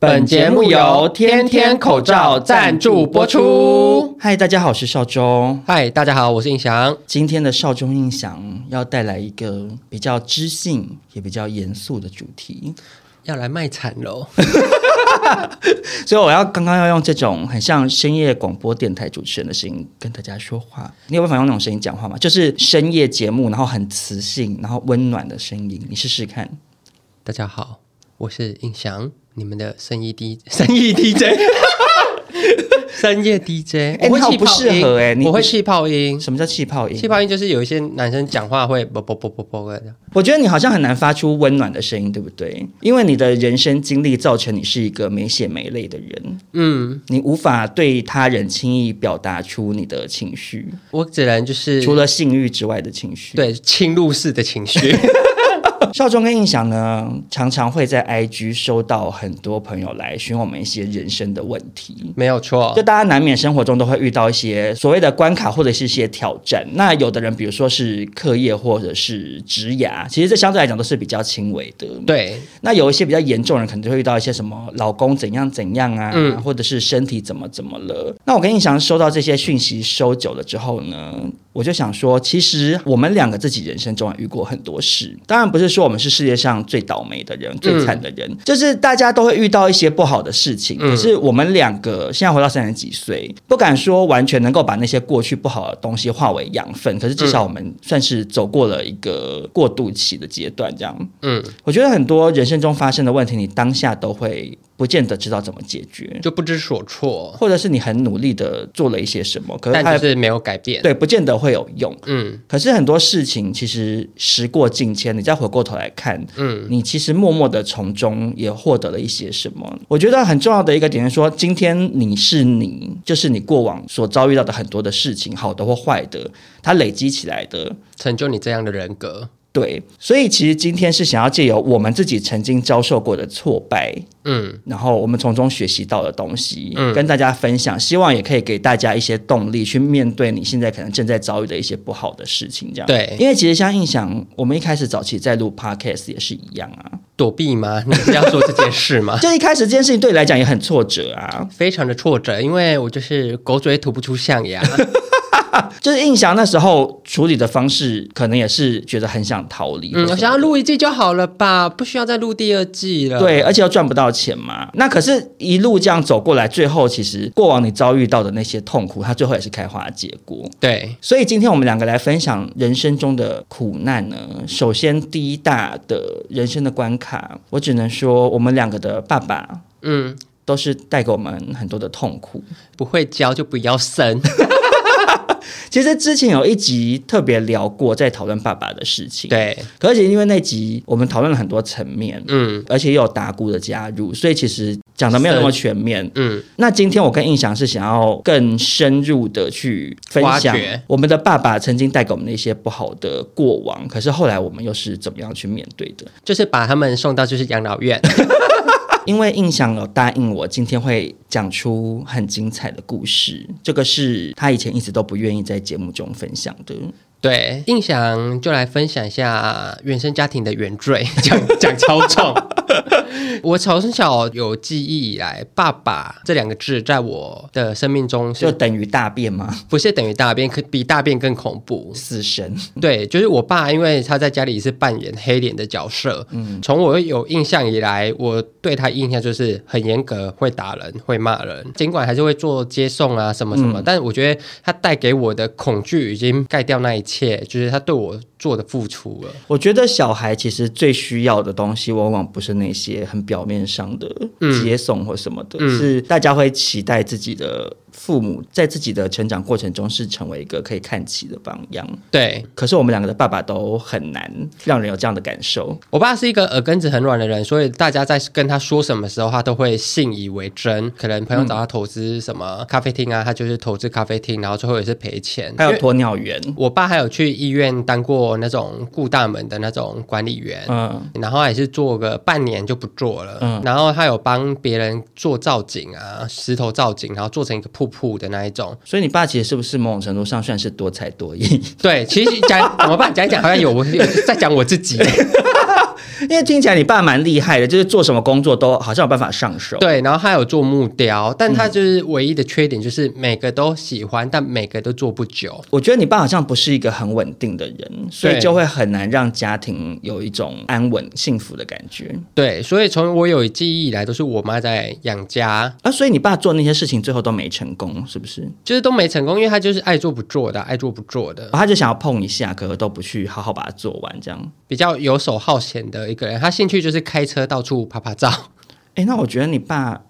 本节目由天天口罩赞助播出。嗨，大家好，我是少中。嗨，大家好，我是印翔。今天的少中印翔要带来一个比较知性也比较严肃的主题，要来卖惨喽。所以我要刚刚要用这种很像深夜广播电台主持人的声音跟大家说话。你有办法用那种声音讲话吗？就是深夜节目，然后很磁性，然后温暖的声音，你试试看。大家好，我是印翔。你们的深夜 D 深夜 DJ，深夜 DJ，哎，你好不适合哎，我会气泡音。什么叫气泡音？气泡音就是有一些男生讲话会啵啵啵啵啵的。我觉得你好像很难发出温暖的声音，对不对？因为你的人生经历造成你是一个没血没泪的人。嗯，你无法对他人轻易表达出你的情绪。我只能就是除了性欲之外的情绪，对侵入式的情绪。少中跟印象呢，常常会在 IG 收到很多朋友来询问我们一些人生的问题。没有错，就大家难免生活中都会遇到一些所谓的关卡或者是一些挑战。那有的人，比如说是课业或者是职涯，其实这相对来讲都是比较轻微的。对。那有一些比较严重的人，可能就会遇到一些什么老公怎样怎样啊，嗯、或者是身体怎么怎么了。那我跟印象收到这些讯息收久了之后呢，我就想说，其实我们两个自己人生中也遇过很多事，当然不是说我们是世界上最倒霉的人、最惨的人，嗯、就是大家都会遇到一些不好的事情。嗯、可是我们两个现在活到三十几岁，不敢说完全能够把那些过去不好的东西化为养分，可是至少我们算是走过了一个过渡期的阶段。这样，嗯，我觉得很多人生中发生的问题，你当下都会。不见得知道怎么解决，就不知所措，或者是你很努力的做了一些什么，可是但是没有改变，对，不见得会有用。嗯，可是很多事情其实时过境迁，你再回过头来看，嗯，你其实默默的从中也获得了一些什么。我觉得很重要的一个点是说，今天你是你，就是你过往所遭遇到的很多的事情，好的或坏的，它累积起来的，成就你这样的人格。对，所以其实今天是想要借由我们自己曾经遭受过的挫败，嗯，然后我们从中学习到的东西，嗯，跟大家分享，希望也可以给大家一些动力去面对你现在可能正在遭遇的一些不好的事情，这样。对，因为其实像印象，我们一开始早期在录 podcast 也是一样啊，躲避吗？你是要做这件事吗？就一开始这件事情对你来讲也很挫折啊，非常的挫折，因为我就是狗嘴吐不出象牙。就是印象那时候处理的方式，可能也是觉得很想逃离。嗯，我想要录一季就好了吧，不需要再录第二季了。对，而且又赚不到钱嘛。那可是，一路这样走过来，最后其实过往你遭遇到的那些痛苦，它最后也是开花结果。对，所以今天我们两个来分享人生中的苦难呢。首先，第一大的人生的关卡，我只能说，我们两个的爸爸，嗯，都是带给我们很多的痛苦。不会教就不要生。其实之前有一集特别聊过，在讨论爸爸的事情。对，而且因为那集我们讨论了很多层面，嗯，而且也有达姑的加入，所以其实讲的没有那么全面。嗯，那今天我跟印象是想要更深入的去分享我们的爸爸曾经带给我们的一些不好的过往，可是后来我们又是怎么样去面对的？就是把他们送到就是养老院。因为印象有答应我，今天会讲出很精彩的故事。这个是他以前一直都不愿意在节目中分享的。对，印象就来分享一下原生家庭的原罪，讲讲超重。我从小有记忆以来，爸爸这两个字在我的生命中就等于大便吗？不是等于大便，可比大便更恐怖。死神。对，就是我爸，因为他在家里是扮演黑脸的角色。嗯，从我有印象以来，我对他印象就是很严格，会打人，会骂人。尽管还是会做接送啊什么什么，嗯、但是我觉得他带给我的恐惧已经盖掉那一切，就是他对我做的付出了。我觉得小孩其实最需要的东西，往往不是那些很表面上的接送或什么的，嗯、是大家会期待自己的。父母在自己的成长过程中是成为一个可以看齐的榜样。对，可是我们两个的爸爸都很难让人有这样的感受。我爸是一个耳根子很软的人，所以大家在跟他说什么时候，他都会信以为真。可能朋友找他投资什么咖啡厅啊，他就是投资咖啡厅，然后最后也是赔钱。还有鸵鸟园，我爸还有去医院当过那种顾大门的那种管理员，嗯，然后也是做个半年就不做了，嗯，然后他有帮别人做造景啊，石头造景，然后做成一个瀑布。铺的那一种，所以你爸其实是不是某种程度上算是多才多艺？对，其实讲 怎么办？讲一讲好像有有在讲我自己。因为听起来你爸蛮厉害的，就是做什么工作都好像有办法上手。对，然后他有做木雕，但他就是唯一的缺点就是每个都喜欢，但每个都做不久。我觉得你爸好像不是一个很稳定的人，所以就会很难让家庭有一种安稳幸福的感觉。对，所以从我有记忆以来，都是我妈在养家啊。所以你爸做那些事情最后都没成功，是不是？就是都没成功，因为他就是爱做不做的，爱做不做的，他就想要碰一下，可是都不去好好把它做完，这样比较游手好闲的一个人。他兴趣就是开车到处拍拍照。哎，那我觉得你爸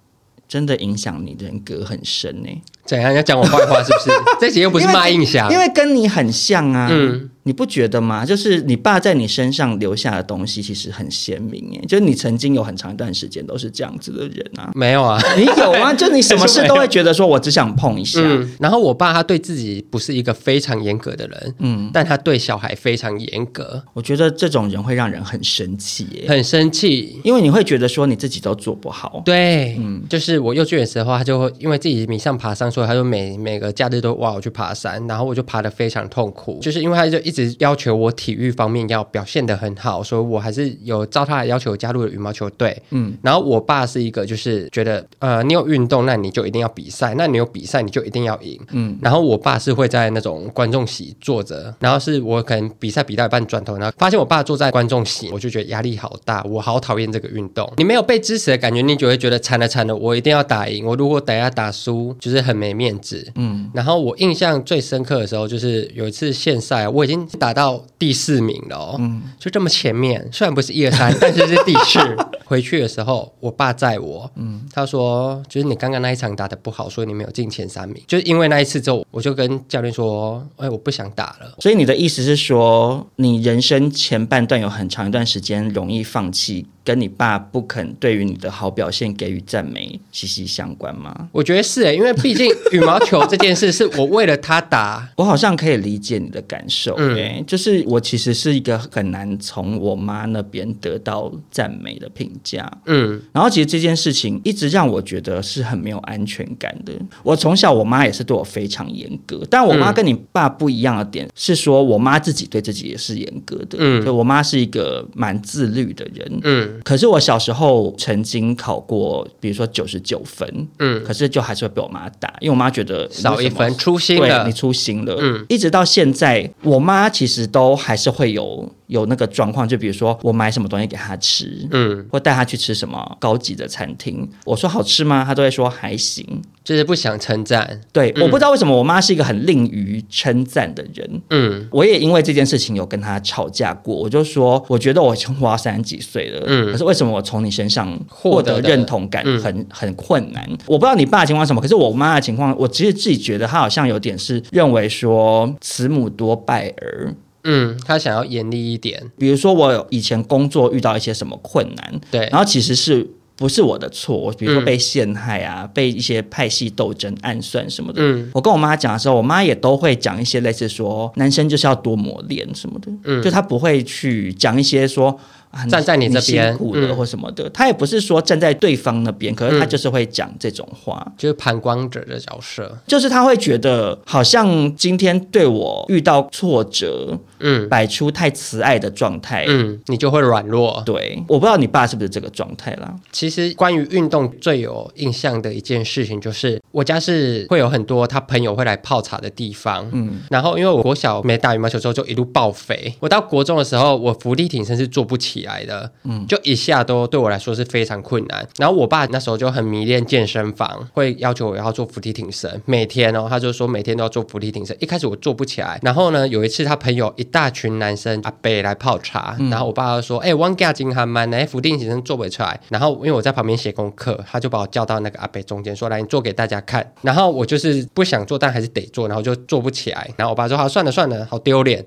真的影响你人格很深呢。怎样要讲我坏话是不是？这集又不是骂印象，因为跟你很像啊。嗯。你不觉得吗？就是你爸在你身上留下的东西，其实很鲜明耶。就是你曾经有很长一段时间都是这样子的人啊。没有啊，你有啊？就你什么事都会觉得说，我只想碰一下。嗯。然后我爸他对自己不是一个非常严格的人，嗯，但他对小孩非常严格。我觉得这种人会让人很生气耶，很生气，因为你会觉得说你自己都做不好。对，嗯，就是我幼稚园的时候，他就会因为自己迷上爬山，所以他就每每个假日都哇我去爬山，然后我就爬得非常痛苦，就是因为他就一直要求我。体育方面要表现得很好，所以我还是有照他的要求加入了羽毛球队。嗯，然后我爸是一个就是觉得，呃，你有运动，那你就一定要比赛，那你有比赛，你就一定要赢。嗯，然后我爸是会在那种观众席坐着，然后是我可能比赛比到一半转头，然后发现我爸坐在观众席，我就觉得压力好大，我好讨厌这个运动。你没有被支持的感觉，你就会觉得惨了惨了，我一定要打赢。我如果等下打输，就是很没面子。嗯，然后我印象最深刻的时候，就是有一次县赛，我已经打到第。四名了哦，嗯，就这么前面，虽然不是一二三，但是是第四。回去的时候，我爸载我，嗯，他说，就是你刚刚那一场打的不好，所以你没有进前三名。就是因为那一次之后，我就跟教练说，哎，我不想打了。所以你的意思是说，你人生前半段有很长一段时间容易放弃。跟你爸不肯对于你的好表现给予赞美息息相关吗？我觉得是诶，因为毕竟羽毛球这件事是我为了他打，我好像可以理解你的感受。嗯，就是我其实是一个很难从我妈那边得到赞美的评价。嗯，然后其实这件事情一直让我觉得是很没有安全感的。我从小我妈也是对我非常严格，但我妈跟你爸不一样的点是说，我妈自己对自己也是严格的。嗯，就我妈是一个蛮自律的人。嗯。可是我小时候曾经考过，比如说九十九分，嗯，可是就还是会被我妈打，因为我妈觉得少一分粗心了，你粗心了，嗯，一直到现在，我妈其实都还是会有。有那个状况，就比如说我买什么东西给他吃，嗯，或带他去吃什么高级的餐厅，我说好吃吗？他都会说还行，就是不想称赞。对，嗯、我不知道为什么我妈是一个很吝于称赞的人，嗯，我也因为这件事情有跟她吵架过。我就说，我觉得我活到三十几岁了，嗯，可是为什么我从你身上获得认同感很、嗯、很困难？我不知道你爸的情况什么，可是我妈的情况，我其实自己觉得她好像有点是认为说慈母多败儿。嗯，他想要严厉一点，比如说我以前工作遇到一些什么困难，对，然后其实是不是我的错，我比如说被陷害啊，嗯、被一些派系斗争、暗算什么的，嗯，我跟我妈讲的时候，我妈也都会讲一些类似说男生就是要多磨练什么的，嗯，就她不会去讲一些说。啊，站在你这边辛苦了或什么的，嗯、他也不是说站在对方那边，可是他就是会讲这种话，嗯、就是旁观者的角色，就是他会觉得好像今天对我遇到挫折，嗯，摆出太慈爱的状态，嗯，你就会软弱。对，我不知道你爸是不是这个状态啦。其实关于运动最有印象的一件事情，就是我家是会有很多他朋友会来泡茶的地方，嗯，然后因为我国小没打羽毛球之后就一路爆肥，我到国中的时候我伏地挺身是做不起来的，嗯，就一下都对我来说是非常困难。然后我爸那时候就很迷恋健身房，会要求我要做伏地挺身，每天哦，他就说每天都要做伏地挺身。一开始我做不起来，然后呢，有一次他朋友一大群男生阿伯来泡茶，嗯、然后我爸就说：“哎、欸，汪家金还蛮来伏地挺身做不出来。”然后因为我在旁边写功课，他就把我叫到那个阿伯中间说：“来，你做给大家看。”然后我就是不想做，但还是得做，然后就做不起来。然后我爸说：“好，算了算了，好丢脸。”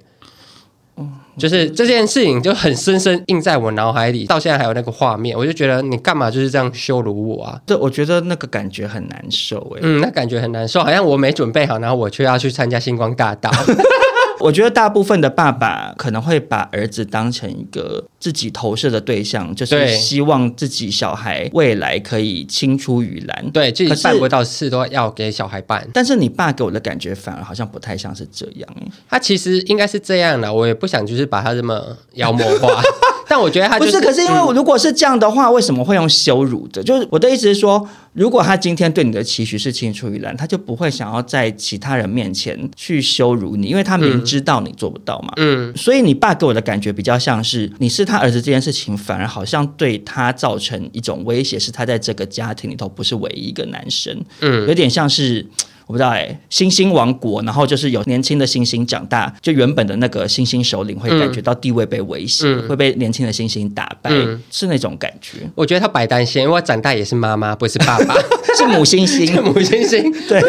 就是这件事情就很深深印在我脑海里，到现在还有那个画面，我就觉得你干嘛就是这样羞辱我啊？对，我觉得那个感觉很难受哎。嗯，那感觉很难受，好像我没准备好，然后我却要去参加星光大道。我觉得大部分的爸爸可能会把儿子当成一个自己投射的对象，就是希望自己小孩未来可以青出于蓝。对，自己办不到事都要给小孩办。但是你爸给我的感觉反而好像不太像是这样。他其实应该是这样的，我也不想就是把他这么妖魔化。但我觉得他、就是、不是，可是因为如果是这样的话，嗯、为什么会用羞辱的？就是我的意思是说，如果他今天对你的期许是青出于蓝，他就不会想要在其他人面前去羞辱你，因为他明知道你做不到嘛。嗯，所以你爸给我的感觉比较像是你是他儿子这件事情，反而好像对他造成一种威胁，是他在这个家庭里头不是唯一一个男生。嗯，有点像是。我不知道哎，星星王国，然后就是有年轻的星星长大，就原本的那个星星首领会感觉到地位被威胁，嗯、会被年轻的星星打败，嗯、是那种感觉。我觉得他白担心，因为我长大也是妈妈，不是爸爸，是母星星，母星星，对。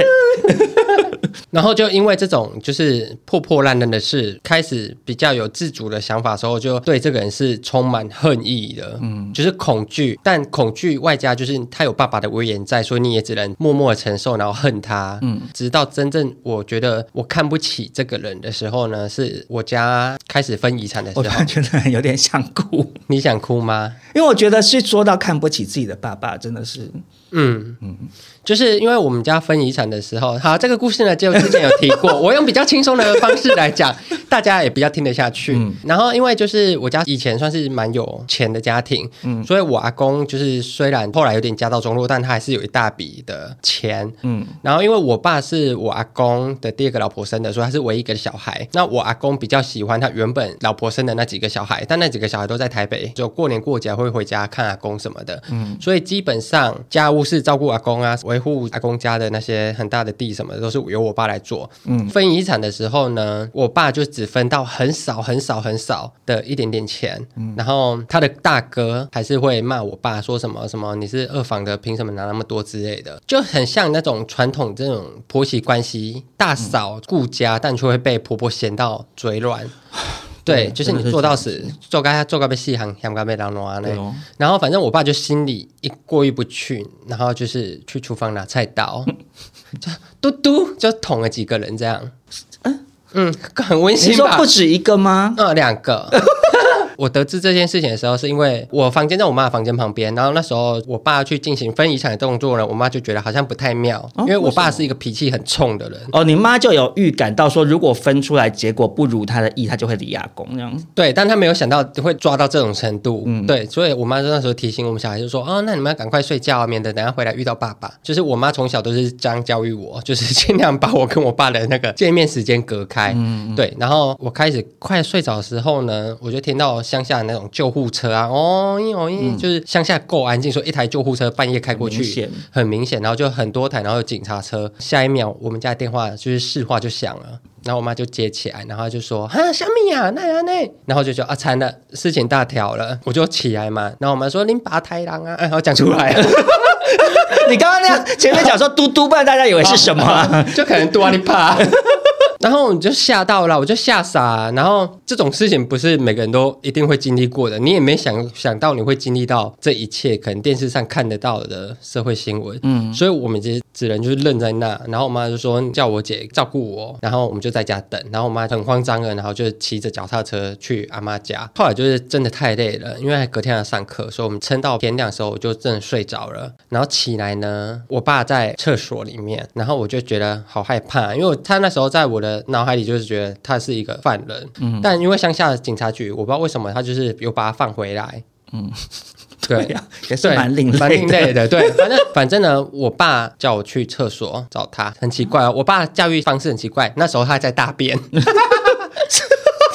然后就因为这种就是破破烂烂的事，开始比较有自主的想法的时候，就对这个人是充满恨意的，嗯，就是恐惧，但恐惧外加就是他有爸爸的威严在，所以你也只能默默的承受，然后恨他，嗯，直到真正我觉得我看不起这个人的时候呢，是我家开始分遗产的时候，我觉得有点想哭，你想哭吗？因为我觉得是说到看不起自己的爸爸，真的是。嗯。嗯，就是因为我们家分遗产的时候，好，这个故事呢，就之前有提过，我用比较轻松的方式来讲，大家也比较听得下去。嗯、然后，因为就是我家以前算是蛮有钱的家庭，嗯，所以我阿公就是虽然后来有点家道中落，但他还是有一大笔的钱，嗯。然后，因为我爸是我阿公的第二个老婆生的，所以他是唯一一个小孩。那我阿公比较喜欢他原本老婆生的那几个小孩，但那几个小孩都在台北，就过年过节会回家看阿公什么的，嗯。所以基本上家务。是照顾阿公啊，维护阿公家的那些很大的地什么的，都是由我爸来做。嗯，分遗产的时候呢，我爸就只分到很少很少很少的一点点钱。嗯，然后他的大哥还是会骂我爸，说什么什么你是二房的，凭什么拿那么多之类的，就很像那种传统这种婆媳关系，大嫂顾家，但却会被婆婆嫌到嘴软。对，就是你做到死，做该做该被细行，想该被当挪呢。然后反正我爸就心里一过意不去，然后就是去厨房拿菜刀，就嘟嘟就捅了几个人这样。嗯嗯，很温馨吧？你说不止一个吗？嗯，两个。我得知这件事情的时候，是因为我房间在我妈的房间旁边，然后那时候我爸去进行分遗产的动作呢，我妈就觉得好像不太妙，哦、因为我爸是一个脾气很冲的人。哦，你妈就有预感到说，如果分出来结果不如她的意，她就会离阿公这样。对，但她没有想到会抓到这种程度。嗯，对，所以我妈那时候提醒我们小孩，就说：“哦，那你们要赶快睡觉，免得等下回来遇到爸爸。”就是我妈从小都是这样教育我，就是尽量把我跟我爸的那个见面时间隔开。嗯，对。然后我开始快睡着的时候呢，我就听到乡下那种救护车啊，哦咦哦咦，就是乡下够安静，说一台救护车半夜开过去，很明显，然后就很多台，然后有警察车。下一秒，我们家电话就是市话就响了，然后我妈就接起来，然后就说：“哈，小米啊，那样呢？”然后就说：“啊，惨了，事情大条了。”我就起来嘛，然后我妈说：“你把太郎啊！” 然后讲出来了。你刚刚那样前面讲说嘟嘟，不然大家以为是什么？就可能嘟啊你怕。然后你就吓到了，我就吓傻。然后这种事情不是每个人都一定会经历过的，你也没想想到你会经历到这一切，可能电视上看得到的社会新闻。嗯，所以我们其实只能就是愣在那。然后我妈就说叫我姐照顾我，然后我们就在家等。然后我妈很慌张的，然后就骑着脚踏车去阿妈家。后来就是真的太累了，因为隔天要上课，所以我们撑到天亮的时候，我就真的睡着了。然后起来呢，我爸在厕所里面，然后我就觉得好害怕，因为他那时候在我的脑海里就是觉得他是一个犯人，嗯，但因为乡下的警察局，我不知道为什么他就是有把他放回来，嗯，对。呀，也是蛮另类蛮另类的，对，反正 反正呢，我爸叫我去厕所找他，很奇怪哦，我爸教育方式很奇怪，那时候他还在大便。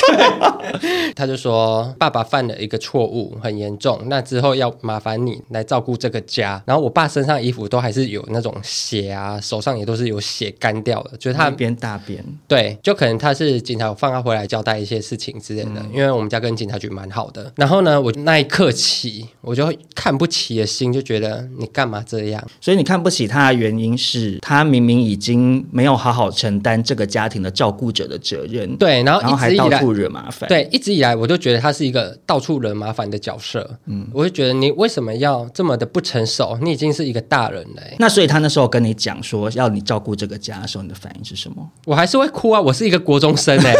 他就说：“爸爸犯了一个错误，很严重。那之后要麻烦你来照顾这个家。”然后我爸身上衣服都还是有那种血啊，手上也都是有血干掉的，就是他边大便。对，就可能他是警察放他回来交代一些事情之类的。嗯、因为我们家跟警察局蛮好的。然后呢，我那一刻起，我就看不起的心就觉得你干嘛这样？所以你看不起他的原因是他明明已经没有好好承担这个家庭的照顾者的责任。对，然后一直以来还到处惹麻烦。对，一直以来我都觉得他是一个到处惹麻烦的角色。嗯，我就觉得你为什么要这么的不成熟？你已经是一个大人了。那所以他那时候跟你讲说要你照顾这个家的时候，你的反应是什么？我还是会哭啊！我是一个国中生哎。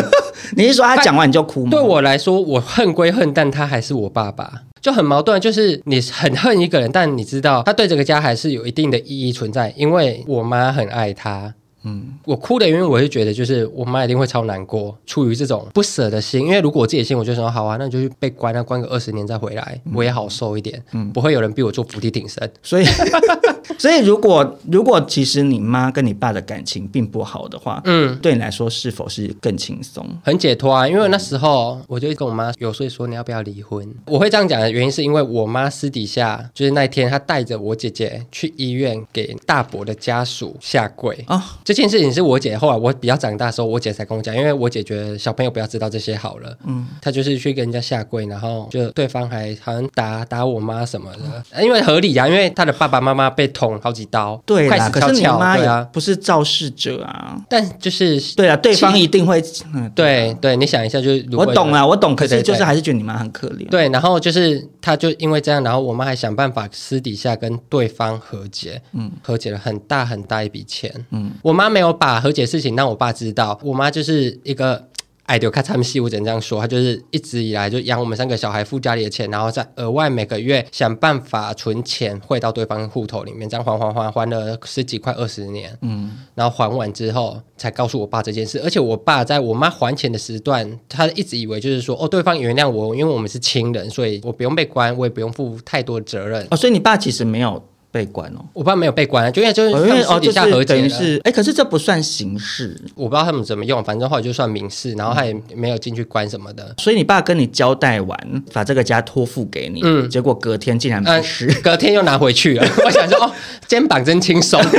你是说他讲完你就哭吗？对我来说，我恨归恨，但他还是我爸爸，就很矛盾。就是你很恨一个人，但你知道他对这个家还是有一定的意义存在，因为我妈很爱他。嗯，我哭的原因，我是觉得就是我妈一定会超难过，出于这种不舍的心。因为如果我自己心，我就说好啊，那你就去被关了，关个二十年再回来，我也好受一点。嗯，不会有人逼我做伏地挺身。所以，所以如果如果其实你妈跟你爸的感情并不好的话，嗯，对你来说是否是更轻松、很解脱啊？因为那时候我就跟我妈有说一说，你要不要离婚？我会这样讲的原因是因为我妈私底下就是那天她带着我姐姐去医院给大伯的家属下跪啊。哦这件事情是我姐后来我比较长大的时候，我姐才跟我讲，因为我姐觉得小朋友不要知道这些好了。嗯，她就是去跟人家下跪，然后就对方还好像打打我妈什么的，嗯、因为合理呀、啊，因为她的爸爸妈妈被捅好几刀，对可是你妈呀，不是肇事者啊。但就是对啊，对方一定会，嗯、对对，你想一下，就是我懂啊，我懂，可是就是还是觉得你妈很可怜。对，然后就是她就因为这样，然后我妈还想办法私底下跟对方和解，嗯，和解了很大很大一笔钱，嗯，我妈没有。把和解事情让我爸知道，我妈就是一个爱丢看他们戏，我只能这样说，他就是一直以来就养我们三个小孩，付家里的钱，然后再额外每个月想办法存钱汇到对方户头里面，这样还还还还了十几块二十年，嗯，然后还完之后才告诉我爸这件事，而且我爸在我妈还钱的时段，他一直以为就是说，哦，对方原谅我，因为我们是亲人，所以我不用被关，我也不用负太多责任。哦，所以你爸其实没有。被关哦，我爸没有被关，就因为就是因为哦，底下和解是，哎，可是这不算刑事，我不知道他们怎么用，反正后来就算民事，然后他也没有进去关什么的。所以你爸跟你交代完，把这个家托付给你，嗯，结果隔天竟然没事，隔天又拿回去了。我想说，哦，肩膀真轻松。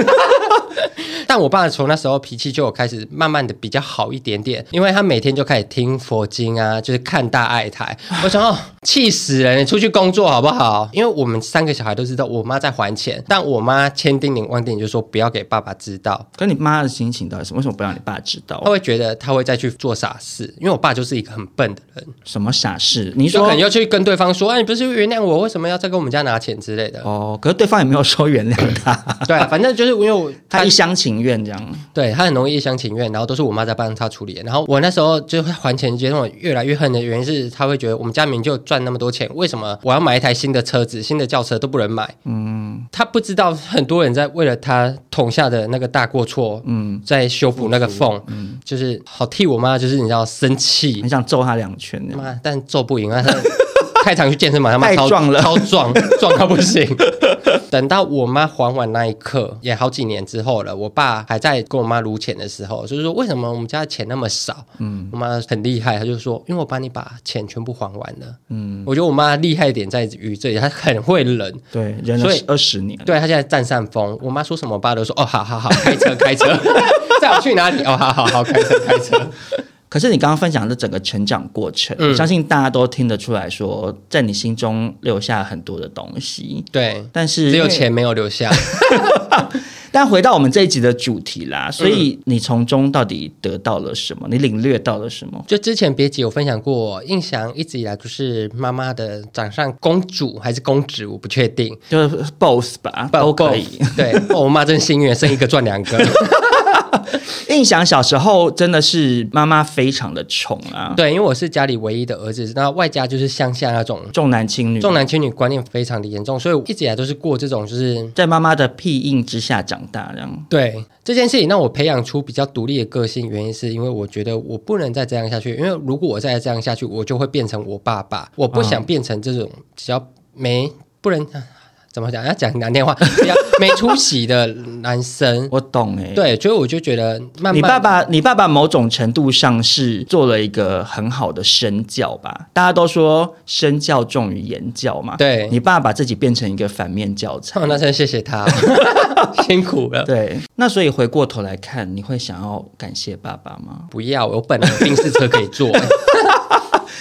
但我爸从那时候脾气就有开始慢慢的比较好一点点，因为他每天就开始听佛经啊，就是看大爱台。我想哦，气死人！你出去工作好不好？因为我们三个小孩都知道我妈在还钱，但我妈千叮咛万叮咛就说不要给爸爸知道。可你妈的心情到底是？为什么不让你爸知道？他会觉得他会再去做傻事，因为我爸就是一个很笨的人。什么傻事？你说可能要去跟对方说，哎，你不是原谅我，为什么要再跟我们家拿钱之类的？哦，可是对方也没有说原谅他。对啊，反正就是因为我他一厢情愿这样。对，他很容易一厢情愿，然后都是我妈在帮他处理。然后我那时候就会还钱，觉得我越来越恨的原因是，他会觉得我们家明明就赚那么多钱，为什么我要买一台新的车子、新的轿车都不能买？嗯，他不知道很多人在为了他捅下的那个大过错，嗯，在修补那个缝，嗯，就是好替我妈，就是你知道生气，很想揍他两拳，妈，但揍不赢啊。太常去健身房，他妈超壮了，超壮，壮到不行。等到我妈还完那一刻，也好几年之后了。我爸还在跟我妈撸钱的时候，就是说为什么我们家的钱那么少？嗯，我妈很厉害，她就说因为我帮你把钱全部还完了。嗯，我觉得我妈厉害一点在于这里，她很会忍。对，忍了二十年。对，她现在占上风。我妈说什么，我爸都说哦，好好好，开车开车，载我去哪里？哦，好好好，开车开车。可是你刚刚分享的整个成长过程，嗯、相信大家都听得出来说，在你心中留下很多的东西。对，但是只有钱没有留下。但回到我们这一集的主题啦，所以你从中到底得到了什么？你领略到了什么？就之前别集有分享过，印翔一直以来就是妈妈的掌上公主还是公主，我不确定，就是 both 吧，都可以。对，我妈真幸运，生一个赚两个。印象小时候真的是妈妈非常的宠啊，对，因为我是家里唯一的儿子，那外加就是乡下那种重男轻女，重男轻女观念非常的严重，所以我一直以来都是过这种就是在妈妈的庇荫之下长大这样。对这件事情让我培养出比较独立的个性，原因是因为我觉得我不能再这样下去，因为如果我再这样下去，我就会变成我爸爸，我不想变成这种只要没不能。怎么讲？要讲难听话，比较没出息的男生。我懂哎、欸，对，所以我就觉得慢慢，你爸爸，你爸爸某种程度上是做了一个很好的身教吧？大家都说身教重于言教嘛。对，你爸把自己变成一个反面教材，哦、那真谢谢他，辛苦了。对，那所以回过头来看，你会想要感谢爸爸吗？不要，我本来宾士车可以坐。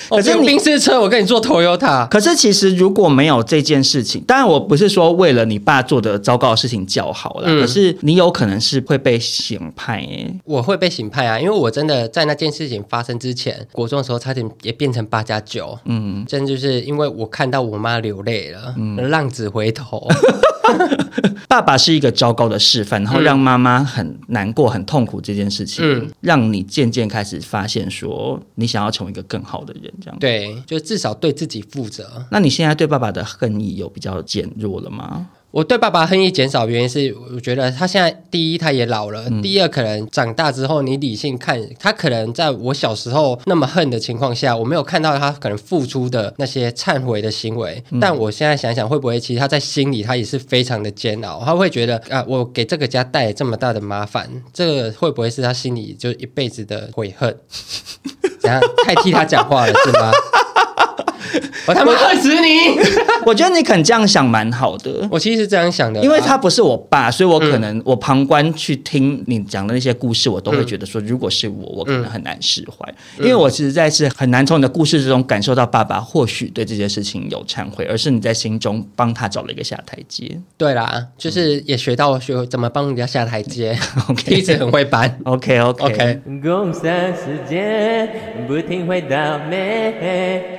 可是宾士车，我跟你坐 Toyota。可是其实如果没有这件事情，当然我不是说为了你爸做的糟糕的事情叫好了，嗯、可是你有可能是会被刑判耶。我会被刑判啊，因为我真的在那件事情发生之前，国中的时候差点也变成八加九。嗯，真的就是因为我看到我妈流泪了，嗯、浪子回头。爸爸是一个糟糕的示范，然后让妈妈很难过、很痛苦这件事情，嗯、让你渐渐开始发现说，你想要成为一个更好的人，这样对，就至少对自己负责。那你现在对爸爸的恨意有比较减弱了吗？我对爸爸恨意减少，原因是我觉得他现在第一他也老了，嗯、第二可能长大之后你理性看他，可能在我小时候那么恨的情况下，我没有看到他可能付出的那些忏悔的行为。嗯、但我现在想想，会不会其实他在心里他也是非常的煎熬，他会觉得啊，我给这个家带来这么大的麻烦，这个会不会是他心里就一辈子的悔恨？怎样太替他讲话了是吗？我他妈恨死你！我觉得你肯这样想蛮好的。我其实是这样想的，因为他不是我爸，所以我可能我旁观去听你讲的那些故事，我都会觉得说，如果是我，我可能很难释怀。因为我实在是很难从你的故事之中感受到爸爸或许对这件事情有忏悔，而是你在心中帮他找了一个下台阶。对啦，就是也学到学怎么帮人家下台阶。OK，一直很会搬。OK OK OK。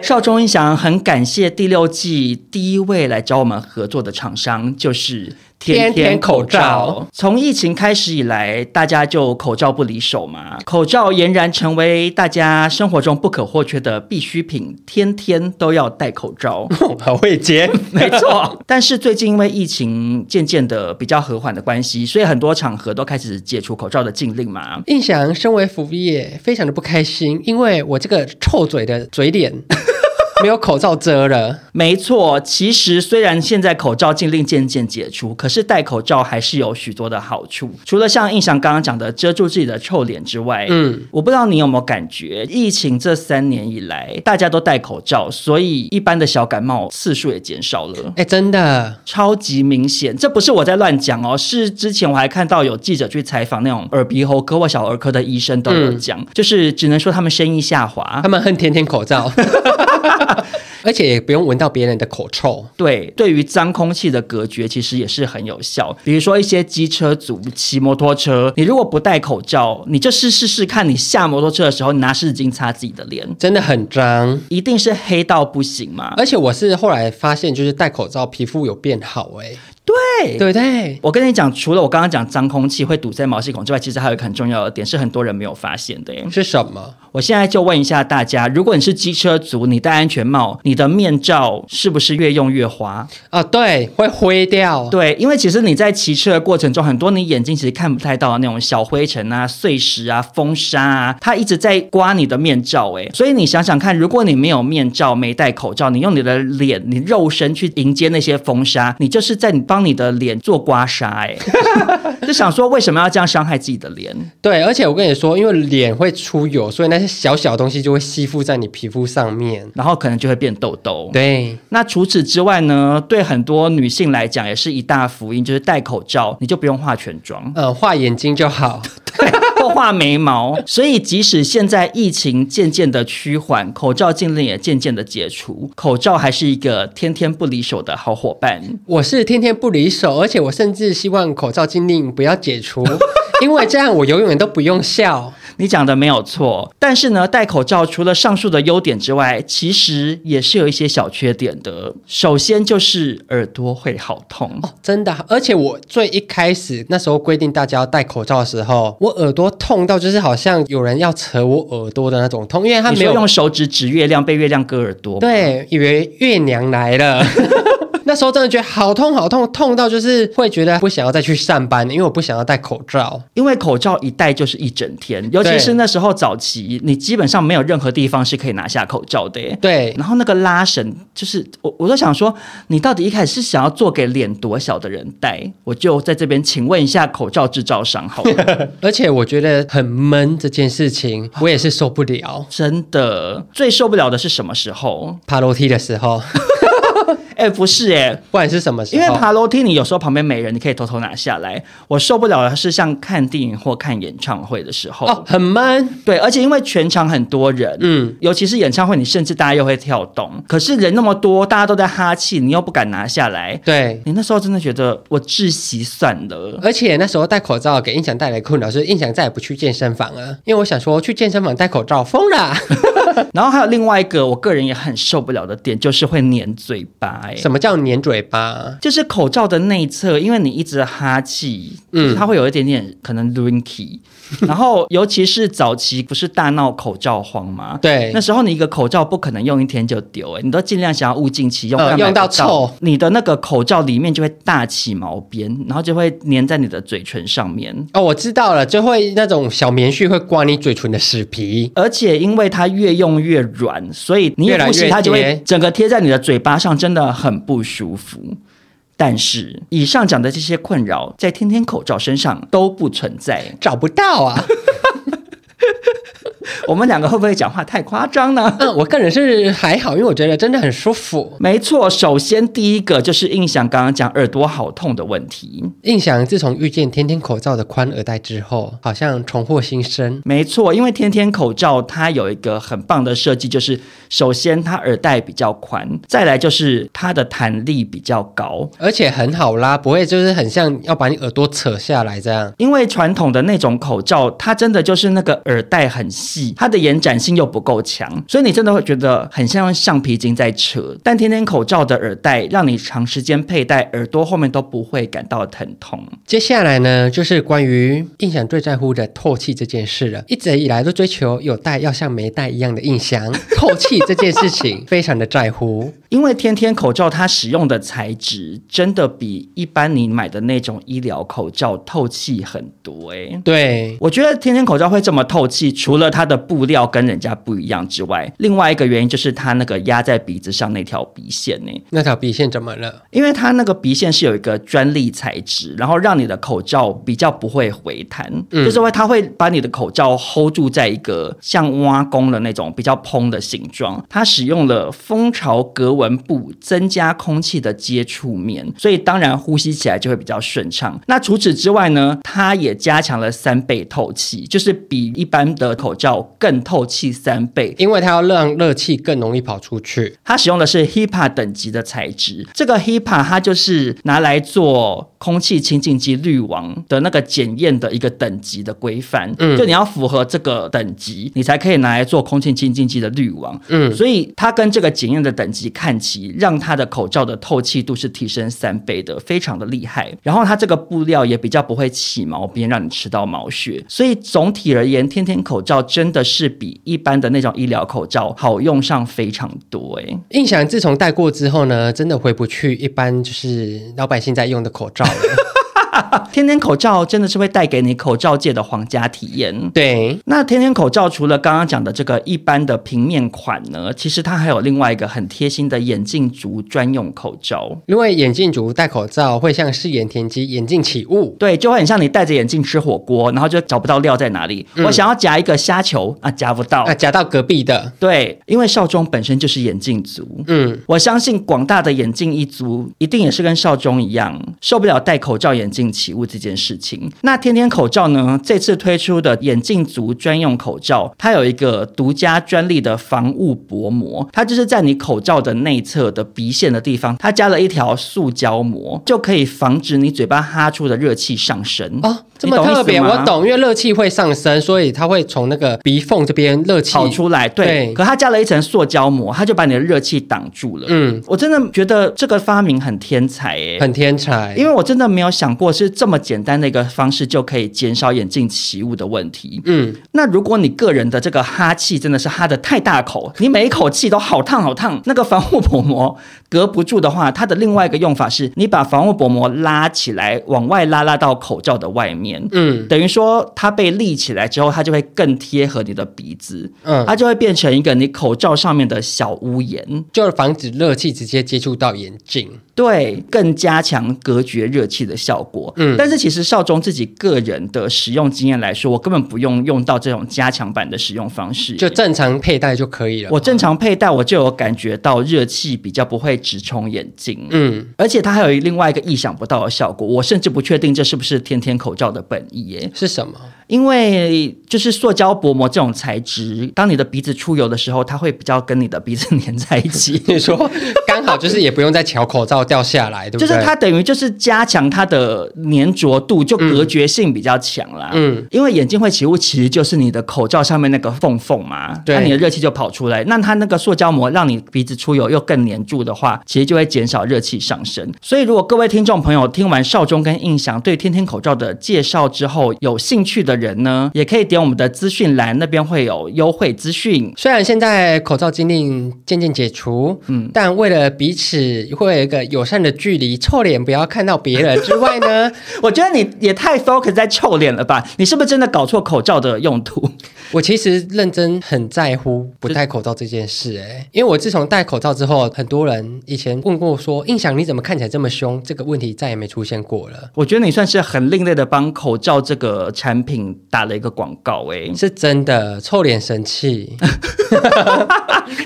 少中印翔很感谢第六季第一位来找我们合作的厂商，就是。天天口罩，从疫情开始以来，大家就口罩不离手嘛。口罩俨然成为大家生活中不可或缺的必需品，天天都要戴口罩。好会接，没错。但是最近因为疫情渐渐的比较和缓的关系，所以很多场合都开始解除口罩的禁令嘛。印翔身为服务业，非常的不开心，因为我这个臭嘴的嘴脸。没有口罩遮了，没错。其实虽然现在口罩禁令渐渐解除，可是戴口罩还是有许多的好处。除了像印象刚刚讲的遮住自己的臭脸之外，嗯，我不知道你有没有感觉，疫情这三年以来，大家都戴口罩，所以一般的小感冒次数也减少了。哎，真的超级明显。这不是我在乱讲哦，是之前我还看到有记者去采访那种耳鼻喉科或小儿科的医生都有讲，嗯、就是只能说他们生意下滑，他们恨天天口罩。而且也不用闻到别人的口臭。对，对于脏空气的隔绝，其实也是很有效。比如说一些机车族骑摩托车，你如果不戴口罩，你就试试试看，你下摩托车的时候，你拿湿纸巾擦自己的脸，真的很脏，一定是黑到不行嘛。而且我是后来发现，就是戴口罩皮肤有变好哎、欸。对对对，我跟你讲，除了我刚刚讲脏空气会堵塞毛细孔之外，其实还有一个很重要的点，是很多人没有发现的。是什么？我现在就问一下大家：如果你是机车族，你戴安全帽，你的面罩是不是越用越滑？啊，对，会灰掉。对，因为其实你在骑车的过程中，很多你眼睛其实看不太到的那种小灰尘啊、碎石啊、风沙啊，它一直在刮你的面罩。哎，所以你想想看，如果你没有面罩、没戴口罩，你用你的脸、你肉身去迎接那些风沙，你就是在你帮。帮你的脸做刮痧，哎，就想说为什么要这样伤害自己的脸？对，而且我跟你说，因为脸会出油，所以那些小小东西就会吸附在你皮肤上面，然后可能就会变痘痘。对，那除此之外呢？对很多女性来讲，也是一大福音，就是戴口罩，你就不用化全妆，呃，画眼睛就好。对。又画眉毛。所以即使现在疫情渐渐的趋缓，口罩禁令也渐渐的解除，口罩还是一个天天不离手的好伙伴。我是天天不离手，而且我甚至希望口罩禁令不要解除，因为这样我永远都不用笑。你讲的没有错，但是呢，戴口罩除了上述的优点之外，其实也是有一些小缺点的。首先就是耳朵会好痛哦，真的。而且我最一开始那时候规定大家要戴口罩的时候，我耳朵痛到就是好像有人要扯我耳朵的那种痛，因为他没有用手指指月亮，被月亮割耳朵。对，以为月娘来了。那时候真的觉得好痛好痛，痛到就是会觉得不想要再去上班，因为我不想要戴口罩，因为口罩一戴就是一整天，尤其是那时候早期，你基本上没有任何地方是可以拿下口罩的。对，然后那个拉绳，就是我我都想说，你到底一开始是想要做给脸多小的人戴？我就在这边请问一下口罩制造商好了。而且我觉得很闷这件事情，我也是受不了，真的。最受不了的是什么时候？爬楼梯的时候。哎、欸，不是哎、欸，不管是什么时候，因为爬楼梯，你有时候旁边没人，你可以偷偷拿下来。我受不了的是像看电影或看演唱会的时候，哦，很闷。对，而且因为全场很多人，嗯，尤其是演唱会，你甚至大家又会跳动，可是人那么多，大家都在哈气，你又不敢拿下来。对，你那时候真的觉得我窒息算了。而且那时候戴口罩给印象带来困扰是，印象再也不去健身房了，因为我想说去健身房戴口罩疯了。然后还有另外一个我个人也很受不了的点，就是会粘嘴巴。什么叫粘嘴巴？就是口罩的内侧，因为你一直哈气，嗯，它会有一点点可能 rinky。然后尤其是早期不是大闹口罩荒吗？对，那时候你一个口罩不可能用一天就丢，哎，你都尽量想要物尽其用，呃、用到臭，你的那个口罩里面就会大起毛边，然后就会粘在你的嘴唇上面。哦，我知道了，就会那种小棉絮会刮你嘴唇的死皮，而且因为它越用越软，所以你一呼吸它就会整个贴在你的嘴巴上，真的很不舒服。但是以上讲的这些困扰，在天天口罩身上都不存在，找不到啊。我们两个会不会讲话太夸张呢？嗯，我个人是还好，因为我觉得真的很舒服。没错，首先第一个就是印象刚刚讲耳朵好痛的问题。印象自从遇见天天口罩的宽耳带之后，好像重获新生。没错，因为天天口罩它有一个很棒的设计，就是首先它耳带比较宽，再来就是它的弹力比较高，而且很好拉，不会就是很像要把你耳朵扯下来这样。因为传统的那种口罩，它真的就是那个耳带很细。它的延展性又不够强，所以你真的会觉得很像用橡皮筋在扯。但天天口罩的耳带让你长时间佩戴，耳朵后面都不会感到疼痛。接下来呢，就是关于印象最在乎的透气这件事了。一直以来都追求有戴要像没戴一样的印象，透气这件事情非常的在乎。因为天天口罩它使用的材质真的比一般你买的那种医疗口罩透气很多诶。对，我觉得天天口罩会这么透气，除了它的布料跟人家不一样之外，另外一个原因就是它那个压在鼻子上那条鼻线呢。那条鼻线怎么了？因为它那个鼻线是有一个专利材质，然后让你的口罩比较不会回弹，嗯、就是会它会把你的口罩 hold 住在一个像挖工的那种比较蓬的形状。它使用了蜂巢隔纹布，增加空气的接触面，所以当然呼吸起来就会比较顺畅。那除此之外呢，它也加强了三倍透气，就是比一般的口罩。更透气三倍，因为它要让热气更容易跑出去。它使用的是 HEPA 等级的材质，这个 HEPA 它就是拿来做空气清净机滤网的那个检验的一个等级的规范。嗯，就你要符合这个等级，你才可以拿来做空气清净机的滤网。嗯，所以它跟这个检验的等级看齐，让它的口罩的透气度是提升三倍的，非常的厉害。然后它这个布料也比较不会起毛边，让你吃到毛屑。所以总体而言，天天口罩真的。是比一般的那种医疗口罩好用上非常多哎！印象自从戴过之后呢，真的回不去一般就是老百姓在用的口罩了。天天口罩真的是会带给你口罩界的皇家体验。对，那天天口罩除了刚刚讲的这个一般的平面款呢，其实它还有另外一个很贴心的眼镜族专用口罩。因为眼镜族戴口罩会像视盐田鸡，眼镜起雾。对，就会很像你戴着眼镜吃火锅，然后就找不到料在哪里。嗯、我想要夹一个虾球啊，夹不到啊，夹到隔壁的。对，因为少中本身就是眼镜族。嗯，我相信广大的眼镜一族一定也是跟少中一样，受不了戴口罩眼镜。起雾这件事情。那天天口罩呢，这次推出的眼镜族专用口罩，它有一个独家专利的防雾薄膜，它就是在你口罩的内侧的鼻线的地方，它加了一条塑胶膜，就可以防止你嘴巴哈出的热气上升。哦，这么特别，我懂，因为热气会上升，所以它会从那个鼻缝这边热气跑出来。对，对，可它加了一层塑胶膜，它就把你的热气挡住了。嗯，我真的觉得这个发明很天才诶，很天才，因为我真的没有想过是这么简单的一个方式就可以减少眼镜起雾的问题。嗯，那如果你个人的这个哈气真的是哈的太大口，你每一口气都好烫好烫，那个防护薄膜隔不住的话，它的另外一个用法是你把防护薄膜拉起来，往外拉拉到口罩的外面。嗯，等于说它被立起来之后，它就会更贴合你的鼻子。嗯，它就会变成一个你口罩上面的小屋檐，就是防止热气直接接触到眼镜。对，更加强隔绝热气的效果。嗯，但是其实少中自己个人的使用经验来说，我根本不用用到这种加强版的使用方式，就正常佩戴就可以了。我正常佩戴，我就有感觉到热气比较不会直冲眼睛。嗯，而且它还有另外一个意想不到的效果，我甚至不确定这是不是天天口罩的本意耶？是什么？因为就是塑胶薄膜这种材质，当你的鼻子出油的时候，它会比较跟你的鼻子粘在一起。你说刚好就是也不用再瞧口罩掉下来，对不对？就是它等于就是加强它的粘着度，就隔绝性比较强啦。嗯，因为眼镜会起雾，其实就是你的口罩上面那个缝缝嘛，对，那你的热气就跑出来。那它那个塑胶膜让你鼻子出油又更粘住的话，其实就会减少热气上升。所以如果各位听众朋友听完少中跟印象对天天口罩的介绍之后，有兴趣的人呢，也可以点我们的资讯栏，那边会有优惠资讯。虽然现在口罩禁令渐渐解除，嗯，但为了彼此会有一个友善的距离，臭脸不要看到别人之外呢，我觉得你也太 focus 在臭脸了吧？你是不是真的搞错口罩的用途？我其实认真很在乎不戴口罩这件事，哎，因为我自从戴口罩之后，很多人以前问过我说：“印象你怎么看起来这么凶？”这个问题再也没出现过了。我觉得你算是很另类的帮口罩这个产品打了一个广告，哎，是真的，臭脸神器，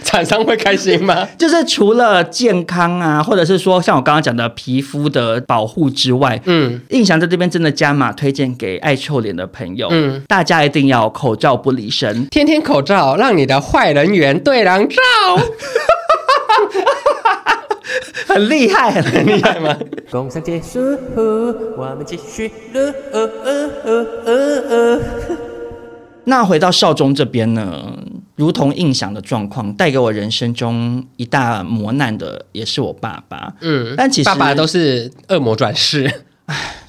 厂商会开心吗？就是除了健康啊，或者是说像我刚刚讲的皮肤的保护之外，嗯，印象在这边真的加码推荐给爱臭脸的朋友，嗯，大家一定要口罩不离身，天天口罩，让你的坏人缘对狼照，很厉害，很厉害吗？工商结束，我们继续了。呃呃呃呃呃、那回到少中这边呢，如同印象的状况，带给我人生中一大磨难的，也是我爸爸。嗯，但其实爸爸都是恶魔转世。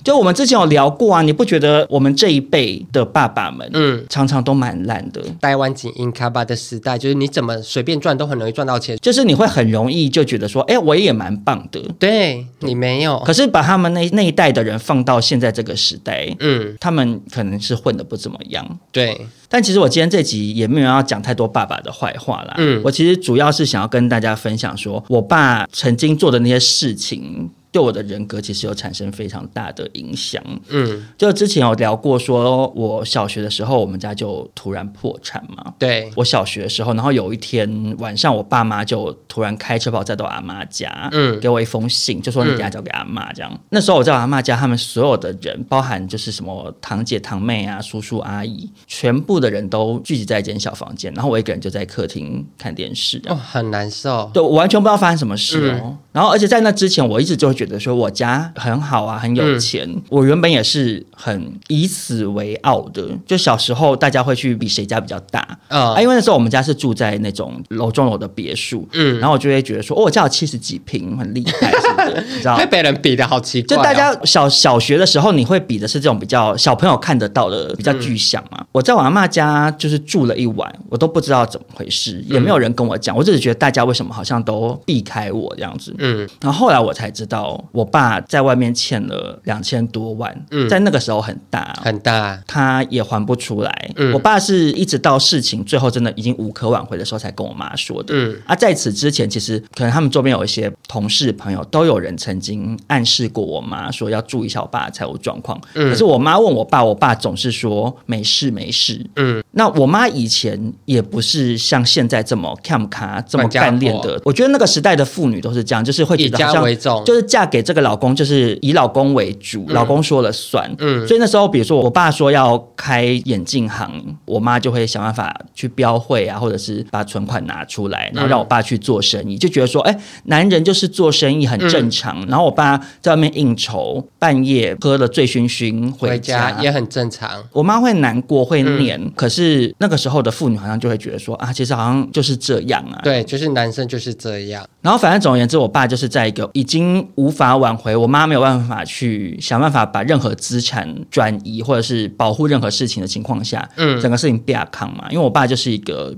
就我们之前有聊过啊，你不觉得我们这一辈的爸爸们，嗯，常常都蛮烂的。台湾金英卡巴的时代，就是你怎么随便赚都很容易赚到钱，就是你会很容易就觉得说，哎，我也蛮棒的。对，你没有，可是把他们那那一代的人放到现在这个时代，嗯，他们可能是混的不怎么样。对，但其实我今天这集也没有要讲太多爸爸的坏话啦。嗯，我其实主要是想要跟大家分享，说我爸曾经做的那些事情。对我的人格其实有产生非常大的影响。嗯，就之前有聊过，说我小学的时候，我们家就突然破产嘛。对，我小学的时候，然后有一天晚上，我爸妈就突然开车把我载到阿妈家，嗯，给我一封信，就说你等下交给阿妈这样。嗯、那时候我在阿妈家，他们所有的人，包含就是什么堂姐堂妹啊、叔叔阿姨，全部的人都聚集在一间小房间，然后我一个人就在客厅看电视。哦，很难受。对，我完全不知道发生什么事哦。嗯、然后，而且在那之前，我一直就会觉得说我家很好啊，很有钱。嗯、我原本也是很以此为傲的，就小时候大家会去比谁家比较大啊，因为那时候我们家是住在那种楼中楼的别墅，嗯，然后我就会觉得说，哦，我家有七十几平，很厉害？你知道？会被人比的好奇怪、哦。就大家小小学的时候，你会比的是这种比较小朋友看得到的，比较具象嘛。嗯、我在我阿妈家就是住了一晚，我都不知道怎么回事，也没有人跟我讲，我只是觉得大家为什么好像都避开我这样子，嗯。然后后来我才知道，我爸在外面欠了两千多万，嗯，在那个时候很大很大，他也还不出来。嗯，我爸是一直到事情最后真的已经无可挽回的时候，才跟我妈说的。嗯，啊，在此之前，其实可能他们周边有一些同事朋友都有人曾经暗示过我妈，说要注意一下我爸的财务状况。嗯，可是我妈问我爸，我爸总是说没事没事。嗯，那我妈以前也不是像现在这么 cam 卡这么干练的。我觉得那个时代的妇女都是这样，就是会觉得好像就是嫁嫁给这个老公就是以老公为主，嗯、老公说了算。嗯，所以那时候，比如说我爸说要开眼镜行，我妈就会想办法去标会啊，或者是把存款拿出来，然后让我爸去做生意，嗯、就觉得说，哎，男人就是做生意很正常。嗯、然后我爸在外面应酬，半夜喝了醉醺醺回家，回家也很正常。我妈会难过，会念，嗯、可是那个时候的妇女好像就会觉得说，啊，其实好像就是这样啊。对，就是男生就是这样。然后反正总而言之，我爸就是在一个已经无法挽回，我妈没有办法去想办法把任何资产转移或者是保护任何事情的情况下，嗯，整个事情变康嘛。因为我爸就是一个。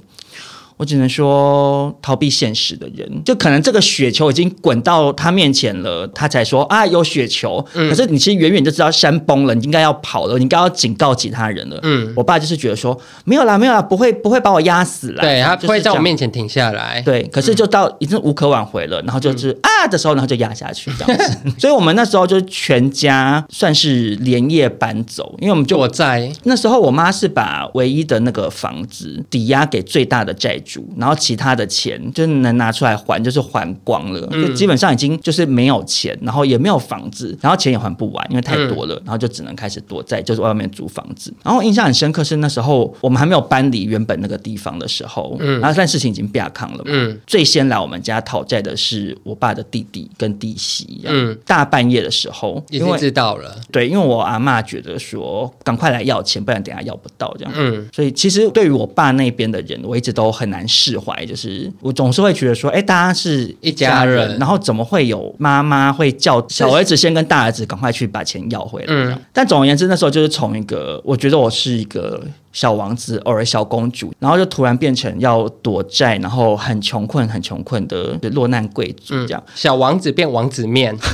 我只能说逃避现实的人，就可能这个雪球已经滚到他面前了，他才说啊有雪球。嗯、可是你其实远远就知道山崩了，你应该要跑了，你应该要警告其他人了。嗯，我爸就是觉得说没有啦，没有啦，不会不会把我压死啦。对，他不会在我面前停下来。对，可是就到已经无可挽回了，然后就是、嗯、啊的时候，然后就压下去这样子。所以我们那时候就全家算是连夜搬走，因为我们就我在那时候，我妈是把唯一的那个房子抵押给最大的债。然后其他的钱就能拿出来还，就是还光了，就基本上已经就是没有钱，然后也没有房子，然后钱也还不完，因为太多了，然后就只能开始躲在就是外面租房子。然后印象很深刻是那时候我们还没有搬离原本那个地方的时候，然后但事情已经变康了嘛。最先来我们家讨债的是我爸的弟弟跟弟媳，嗯，大半夜的时候已经知道了，对，因为我阿妈觉得说赶快来要钱，不然等下要不到这样，嗯，所以其实对于我爸那边的人，我一直都很难。难释怀，就是我总是会觉得说，哎，大家是一家人，然后怎么会有妈妈会叫小儿子先跟大儿子赶快去把钱要回来？嗯，但总而言之，那时候就是从一个我觉得我是一个小王子，偶尔小公主，然后就突然变成要躲债，然后很穷困、很穷困的落难贵族这样。小王子变王子面。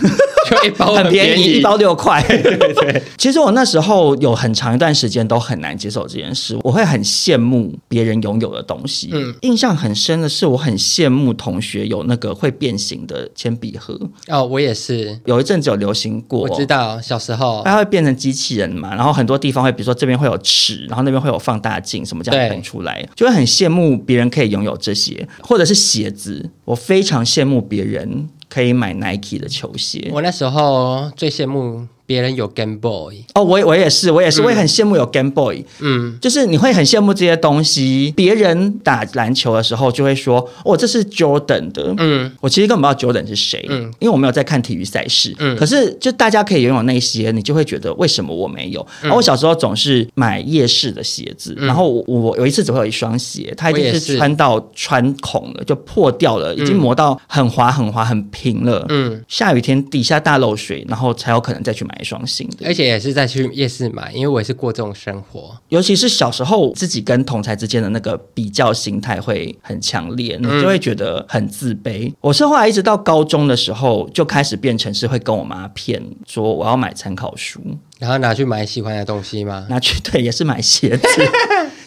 就一包很便宜，一包六块。对对对，其实我那时候有很长一段时间都很难接受这件事，我会很羡慕别人拥有的东西。嗯，印象很深的是，我很羡慕同学有那个会变形的铅笔盒。哦，我也是，有一阵子有流行过。我知道，小时候它会变成机器人嘛，然后很多地方会，比如说这边会有尺，然后那边会有放大镜，什么这样喷出来，就会很羡慕别人可以拥有这些，或者是鞋子，我非常羡慕别人。可以买 Nike 的球鞋。我那时候最羡慕。别人有 Game Boy 哦，我我也是，我也是，我也很羡慕有 Game Boy。嗯，就是你会很羡慕这些东西。别人打篮球的时候就会说：“哦，这是 Jordan 的。”嗯，我其实根本不知道 Jordan 是谁，嗯，因为我没有在看体育赛事。嗯，可是就大家可以拥有那些，你就会觉得为什么我没有？然后我小时候总是买夜市的鞋子，然后我我有一次只会有一双鞋，它已经是穿到穿孔了，就破掉了，已经磨到很滑很滑很平了。嗯，下雨天底下大漏水，然后才有可能再去买。双新的，而且也是在去夜市买，因为我也是过这种生活。尤其是小时候，自己跟同才之间的那个比较心态会很强烈，你就会觉得很自卑。嗯、我是后来一直到高中的时候，就开始变成是会跟我妈骗说我要买参考书，然后拿去买喜欢的东西吗？拿去，对，也是买鞋子。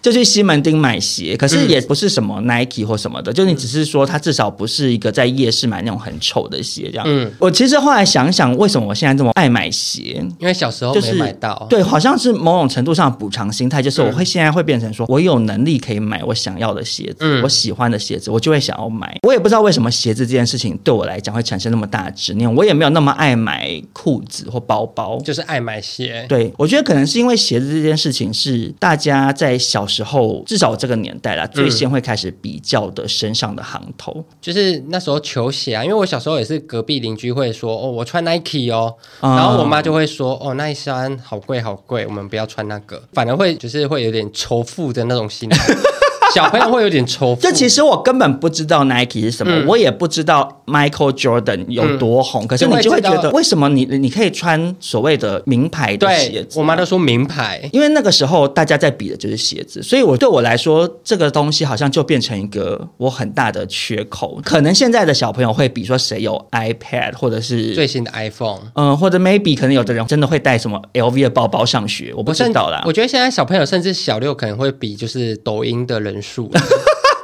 就去西门町买鞋，可是也不是什么 Nike 或什么的，嗯、就你只是说它至少不是一个在夜市买那种很丑的鞋这样。嗯，我其实后来想想，为什么我现在这么爱买鞋？因为小时候没买到，就是、对，好像是某种程度上补偿心态，就是我会现在会变成说我有能力可以买我想要的鞋子，嗯、我喜欢的鞋子，我就会想要买。我也不知道为什么鞋子这件事情对我来讲会产生那么大的执念，我也没有那么爱买裤子或包包，就是爱买鞋。对，我觉得可能是因为鞋子这件事情是大家在小时候至少。这个年代啦，最先会开始比较的身上的行头，嗯、就是那时候球鞋啊。因为我小时候也是隔壁邻居会说：“哦，我穿 Nike 哦。嗯”然后我妈就会说：“哦，那一双好贵好贵，我们不要穿那个。”反而会就是会有点仇富的那种心态。小朋友会有点仇富。就其实我根本不知道 Nike 是什么，嗯、我也不知道 Michael Jordan 有多红。嗯、可是你就会觉得，为什么你你可以穿所谓的名牌的鞋子？我妈都说名牌，因为那个时候大家在比的就是鞋子，所以我对我来说，这个东西好像就变成一个我很大的缺口。可能现在的小朋友会比说谁有 iPad 或者是最新的 iPhone，嗯，或者 maybe 可能有的人真的会带什么 LV 的包包上学，我不知道啦。我觉得现在小朋友甚至小六可能会比就是抖音的人。数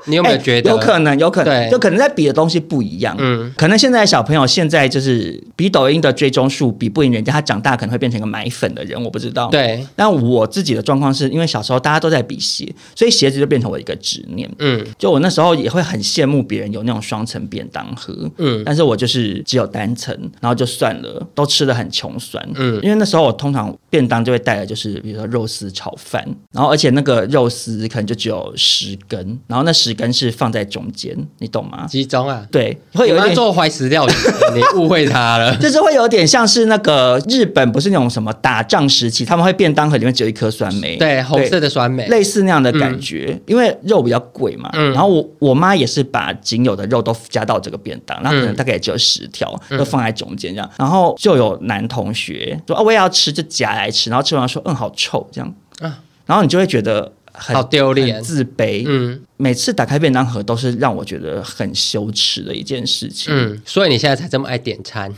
你有没有觉得？欸、有可能，有可能，对就可能在比的东西不一样。嗯，可能现在小朋友现在就是比抖音的追踪数比不赢人家，他长大可能会变成一个买粉的人，我不知道。对，但我自己的状况是因为小时候大家都在比鞋，所以鞋子就变成我一个执念。嗯，就我那时候也会很羡慕别人有那种双层便当盒。嗯，但是我就是只有单层，然后就算了，都吃的很穷酸。嗯，因为那时候我通常便当就会带的就是比如说肉丝炒饭，然后而且那个肉丝可能就只有十根，然后那十根是放在中间，你懂吗？集中啊，对，会有点做怀石料理，你误会他了，就是会有点像是那个日本不是那种什么打仗时期，他们会便当盒里面只有一颗酸梅，对，红色的酸梅，类似那样的感觉，嗯、因为肉比较贵嘛，嗯、然后我我妈也是把仅有的肉都加到这个便当，然后可能大概也只有十条，嗯、都放在中间这样，然后就有男同学说啊，我也要吃，就夹来吃，然后吃完说嗯，好臭。这样，啊，然后你就会觉得。好丢脸，自卑。嗯，每次打开便当盒都是让我觉得很羞耻的一件事情。嗯，所以你现在才这么爱点餐。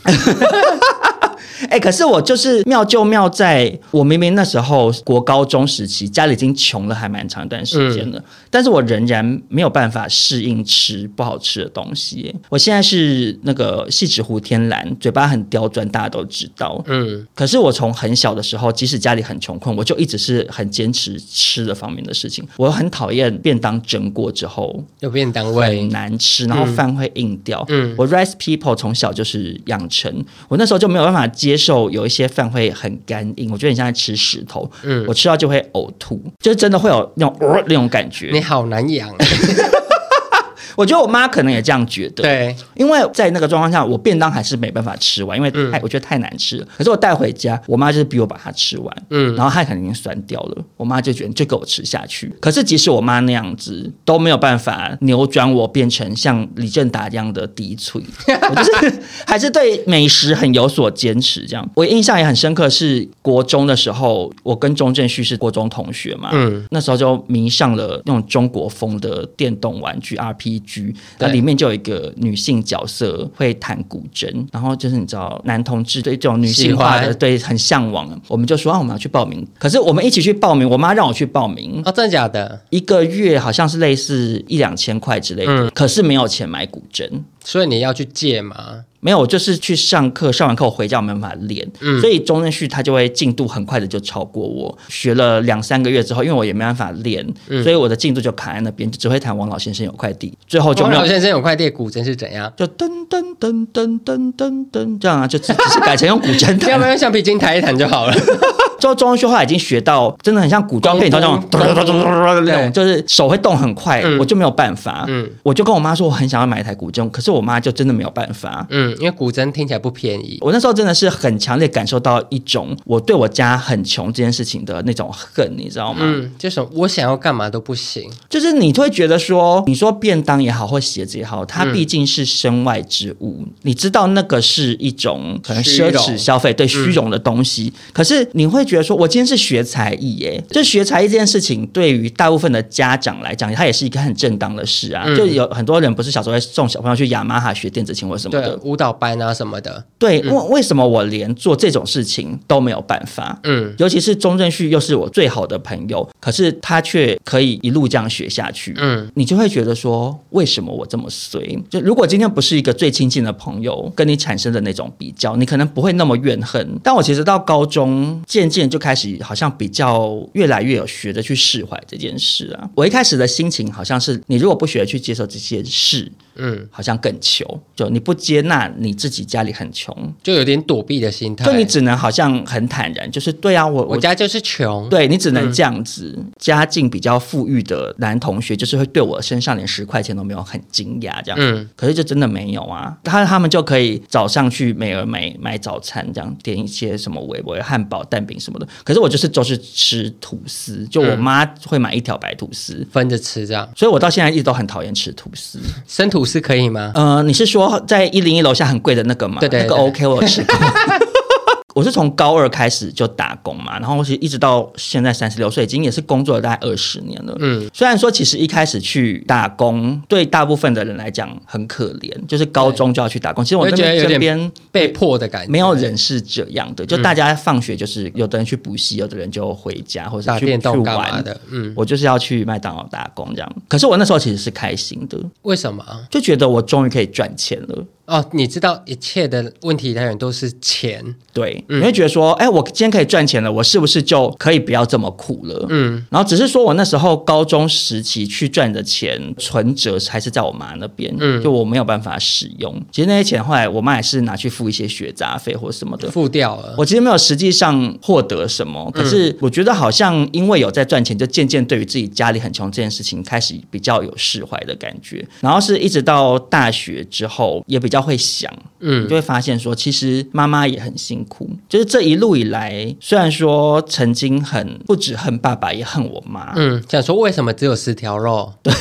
哎、欸，可是我就是妙就妙在，我明明那时候国高中时期家里已经穷了，还蛮长一段时间了，嗯、但是我仍然没有办法适应吃不好吃的东西。我现在是那个细纸糊天蓝，嘴巴很刁钻，大家都知道。嗯，可是我从很小的时候，即使家里很穷困，我就一直是很坚持吃的方面的事情。我很讨厌便当蒸过之后有便当味，很难吃，然后饭会硬掉。嗯，我 rice people 从小就是养成，我那时候就没有办法接。接受有一些饭会很干硬，我觉得你像在吃石头，嗯，我吃到就会呕吐，就是真的会有那种、呃、那种感觉。你好难养。我觉得我妈可能也这样觉得，对，因为在那个状况下，我便当还是没办法吃完，因为太我觉得太难吃了。可是我带回家，我妈就是逼我把它吃完，嗯，然后它肯定酸掉了，我妈就觉得就给我吃下去。可是即使我妈那样子都没有办法扭转我变成像李正达这样的低脆，我就是还是对美食很有所坚持。这样，我印象也很深刻，是国中的时候，我跟钟正旭是国中同学嘛，嗯，那时候就迷上了那种中国风的电动玩具 RPG。剧，那里面就有一个女性角色会弹古筝，然后就是你知道男同志对这种女性化的对很向往，我们就说啊我们要去报名，可是我们一起去报名，我妈让我去报名哦，真的假的？一个月好像是类似一两千块之类的，嗯、可是没有钱买古筝，所以你要去借吗？没有，我就是去上课，上完课我回家我没办法练，嗯、所以钟正旭他就会进度很快的就超过我。学了两三个月之后，因为我也没办法练，嗯、所以我的进度就卡在那边，就只会弹王老先生有块地。最后就王老先生有块地，古筝是怎样？就噔噔噔噔噔噔噔这样啊，就只是改成用古筝弹，要不要用橡皮筋弹一弹就好了。之后钟正旭后来已经学到真的很像古装片，那种那种就是手会动很快，嗯、我就没有办法。嗯，我就跟我妈说我很想要买一台古筝，可是我妈就真的没有办法。嗯。因为古筝听起来不便宜，我那时候真的是很强烈感受到一种我对我家很穷这件事情的那种恨，你知道吗？嗯，就是我想要干嘛都不行，就是你会觉得说，你说便当也好，或鞋子也好，它毕竟是身外之物，嗯、你知道那个是一种可能奢侈消费，对虚荣的东西。嗯、可是你会觉得说，我今天是学才艺，耶，就学才艺这件事情，对于大部分的家长来讲，它也是一个很正当的事啊。嗯、就有很多人不是小时候会送小朋友去雅马哈学电子琴或什么的舞蹈班啊什么的，对，为、嗯、为什么我连做这种事情都没有办法？嗯，尤其是钟正旭又是我最好的朋友，可是他却可以一路这样学下去。嗯，你就会觉得说，为什么我这么衰？就如果今天不是一个最亲近的朋友跟你产生的那种比较，你可能不会那么怨恨。但我其实到高中渐渐就开始好像比较越来越有学着去释怀这件事啊。我一开始的心情好像是，你如果不学着去接受这件事。嗯，好像更穷，就你不接纳你自己家里很穷，就有点躲避的心态。就你只能好像很坦然，就是对啊，我我家就是穷，对你只能这样子。嗯、家境比较富裕的男同学，就是会对我身上连十块钱都没有，很惊讶这样。嗯，可是就真的没有啊，他他们就可以早上去美而美买早餐，这样点一些什么微波汉堡、蛋饼什么的。可是我就是都是吃吐司，就我妈会买一条白吐司、嗯、分着吃这样，所以我到现在一直都很讨厌吃吐司，生吐。吐司可以吗？呃，你是说在一零一楼下很贵的那个吗？对对，对，那个 OK，我有吃过。我是从高二开始就打工嘛，然后我其实一直到现在三十六岁，已经也是工作了大概二十年了。嗯，虽然说其实一开始去打工，对大部分的人来讲很可怜，就是高中就要去打工。其实我那边这边被迫的感觉，没有人是这样的，就大家放学就是有的人去补习，有的人就回家或者去去玩的。嗯，我就是要去麦当劳打工这样。可是我那时候其实是开心的，为什么？就觉得我终于可以赚钱了。哦，你知道一切的问题来源都是钱，对，嗯、你会觉得说，哎，我今天可以赚钱了，我是不是就可以不要这么苦了？嗯，然后只是说我那时候高中时期去赚的钱存折还是在我妈那边，嗯，就我没有办法使用。其实那些钱后来我妈也是拿去付一些学杂费或什么的，付掉了。我其实没有实际上获得什么，可是我觉得好像因为有在赚钱，就渐渐对于自己家里很穷这件事情开始比较有释怀的感觉。然后是一直到大学之后也比较会想，嗯，就会发现说，其实妈妈也很辛苦。就是这一路以来，虽然说曾经很不止恨爸爸，也恨我妈，嗯，想说为什么只有十条肉？对，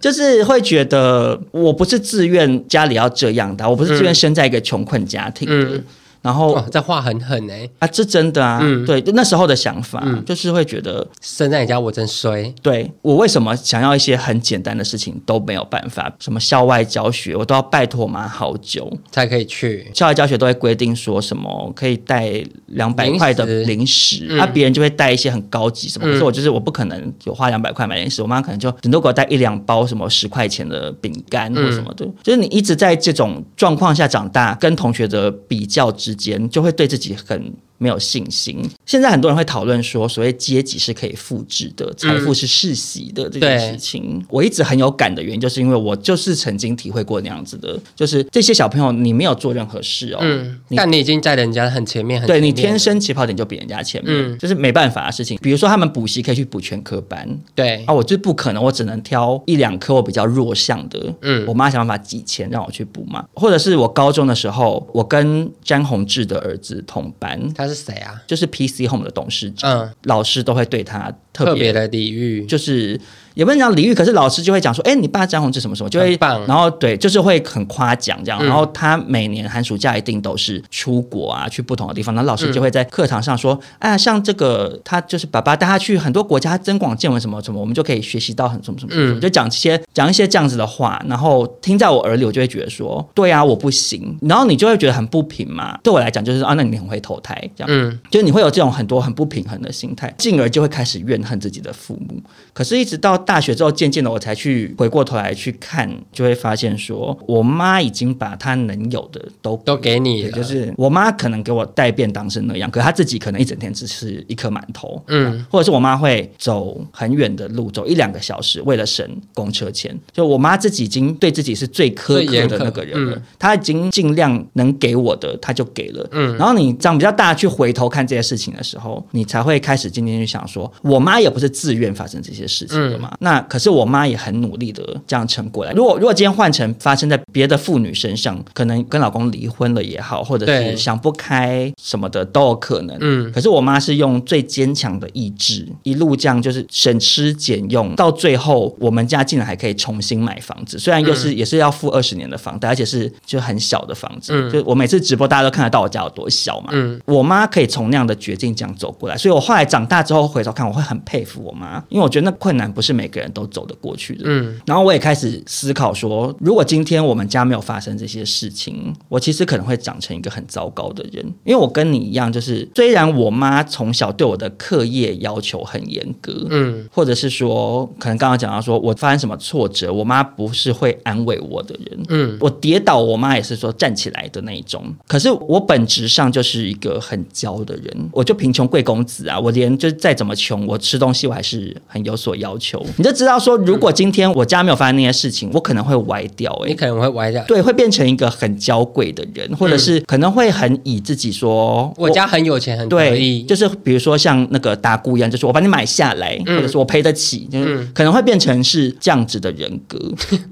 就是会觉得我不是自愿家里要这样的，我不是自愿生在一个穷困家庭的。嗯嗯然后、哦、这话很狠哎啊，这真的啊，嗯、对，那时候的想法、嗯、就是会觉得生在你家我真衰。对，我为什么想要一些很简单的事情都没有办法？什么校外教学，我都要拜托我妈好久才可以去。校外教学都会规定说什么可以带两百块的零食，那、嗯啊、别人就会带一些很高级什么。嗯、可是我就是我不可能有花两百块买零食，我妈可能就顶多给我带一两包什么十块钱的饼干或什么的。嗯、就是你一直在这种状况下长大，跟同学的比较之间，就会对自己很。没有信心。现在很多人会讨论说，所谓阶级是可以复制的，财富是世袭的这件事情。我一直很有感的原因，就是因为我就是曾经体会过那样子的，就是这些小朋友，你没有做任何事哦，嗯，但你已经在人家很前面，很前面，对，你天生起跑点就比人家前面，嗯，就是没办法的事情。比如说他们补习可以去补全科班，对。啊，我就不可能，我只能挑一两科我比较弱项的，嗯，我妈想办法挤钱让我去补嘛，或者是我高中的时候，我跟詹宏志的儿子同班，是谁啊？就是 PC Home 的董事长，嗯，老师都会对他特别，特别的礼遇，就是。也不能讲礼遇，可是老师就会讲说，哎，你爸张宏志什么什么，就会，棒然后对，就是会很夸奖这样。然后他每年寒暑假一定都是出国啊，去不同的地方。然后老师就会在课堂上说，哎呀，像这个他就是爸爸带他去很多国家增广见闻什么什么，我们就可以学习到很什么什么什么，就讲这些讲一些这样子的话。然后听在我耳里，我就会觉得说，对啊，我不行。然后你就会觉得很不平嘛。对我来讲，就是啊，那你很会投胎这样，嗯，就是你会有这种很多很不平衡的心态，进而就会开始怨恨自己的父母。可是，一直到大学之后，渐渐的。我才去回过头来去看，就会发现说，我妈已经把她能有的都都给你了。就是我妈可能给我带便当是那样，可她自己可能一整天只吃一颗馒头，嗯，或者是我妈会走很远的路，走一两个小时，为了省公车钱。就我妈自己已经对自己是最苛刻的那个人了，她已经尽量能给我的，她就给了。嗯，然后你长比较大去回头看这些事情的时候，你才会开始今天去想说，我妈也不是自愿发生这些事情的嘛。那可是我妈。也很努力的这样撑过来。如果如果今天换成发生在别的妇女身上，可能跟老公离婚了也好，或者是想不开什么的都有可能。嗯，可是我妈是用最坚强的意志，一路这样就是省吃俭用，到最后我们家竟然还可以重新买房子。虽然又是、嗯、也是要付二十年的房贷，而且是就很小的房子。嗯，就我每次直播大家都看得到我家有多小嘛。嗯，我妈可以从那样的绝境这样走过来，所以我后来长大之后回头看，我会很佩服我妈，因为我觉得那困难不是每个人都走得过。去的，嗯，然后我也开始思考说，如果今天我们家没有发生这些事情，我其实可能会长成一个很糟糕的人。因为我跟你一样，就是虽然我妈从小对我的课业要求很严格，嗯，或者是说，可能刚刚讲到说我发生什么挫折，我妈不是会安慰我的人，嗯，我跌倒，我妈也是说站起来的那一种。可是我本质上就是一个很娇的人，我就贫穷贵公子啊，我连就再怎么穷，我吃东西我还是很有所要求。你就知道说，如如果今天我家没有发生那些事情，我可能会歪掉。哎，你可能会歪掉，对，会变成一个很娇贵的人，或者是可能会很以自己说，我，我家很有钱，很对，就是比如说像那个达姑一样，就是我把你买下来，嗯、或者是我赔得起，就是可能会变成是这样子的人格。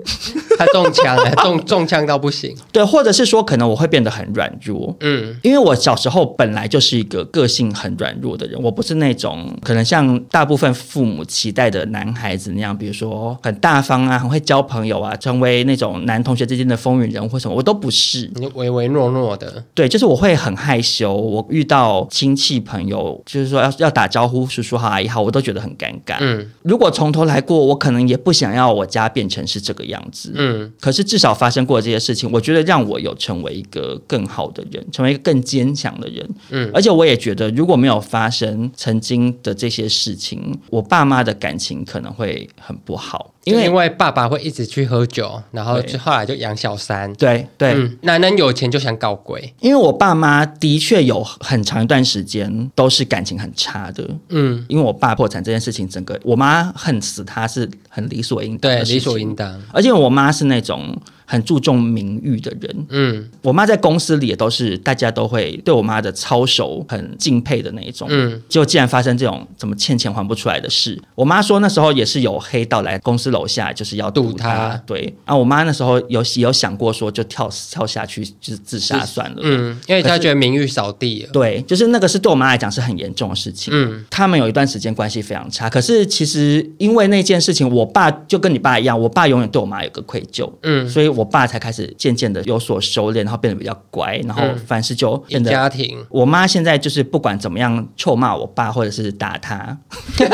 他中枪了，中中枪到不行。对，或者是说可能我会变得很软弱。嗯，因为我小时候本来就是一个个性很软弱的人，我不是那种可能像大部分父母期待的男孩。孩子那样，比如说很大方啊，很会交朋友啊，成为那种男同学之间的风云人物或什么，我都不是。你唯唯诺诺的，对，就是我会很害羞。我遇到亲戚朋友，就是说要要打招呼，叔叔好，阿姨好，我都觉得很尴尬。嗯，如果从头来过，我可能也不想要我家变成是这个样子。嗯，可是至少发生过这些事情，我觉得让我有成为一个更好的人，成为一个更坚强的人。嗯，而且我也觉得，如果没有发生曾经的这些事情，我爸妈的感情可能会很不好。因为因为爸爸会一直去喝酒，然后就后来就养小三。对对、嗯，男人有钱就想搞鬼。因为我爸妈的确有很长一段时间都是感情很差的。嗯，因为我爸破产这件事情，整个我妈恨死他是很理所应当的。对，理所应当。而且我妈是那种。很注重名誉的人，嗯，我妈在公司里也都是大家都会对我妈的操守很敬佩的那一种，嗯，就既然发生这种怎么欠钱还不出来的事，我妈说那时候也是有黑道来公司楼下就是要堵她，对，啊，我妈那时候有有想过说就跳跳下去就是自杀算了，嗯，因为她觉得名誉扫地了，对，就是那个是对我妈来讲是很严重的事情，嗯，他们有一段时间关系非常差，可是其实因为那件事情，我爸就跟你爸一样，我爸永远对我妈有个愧疚，嗯，所以。我爸才开始渐渐的有所收敛，然后变得比较乖，然后凡事就变得家庭。我妈现在就是不管怎么样臭骂我爸或者是打他，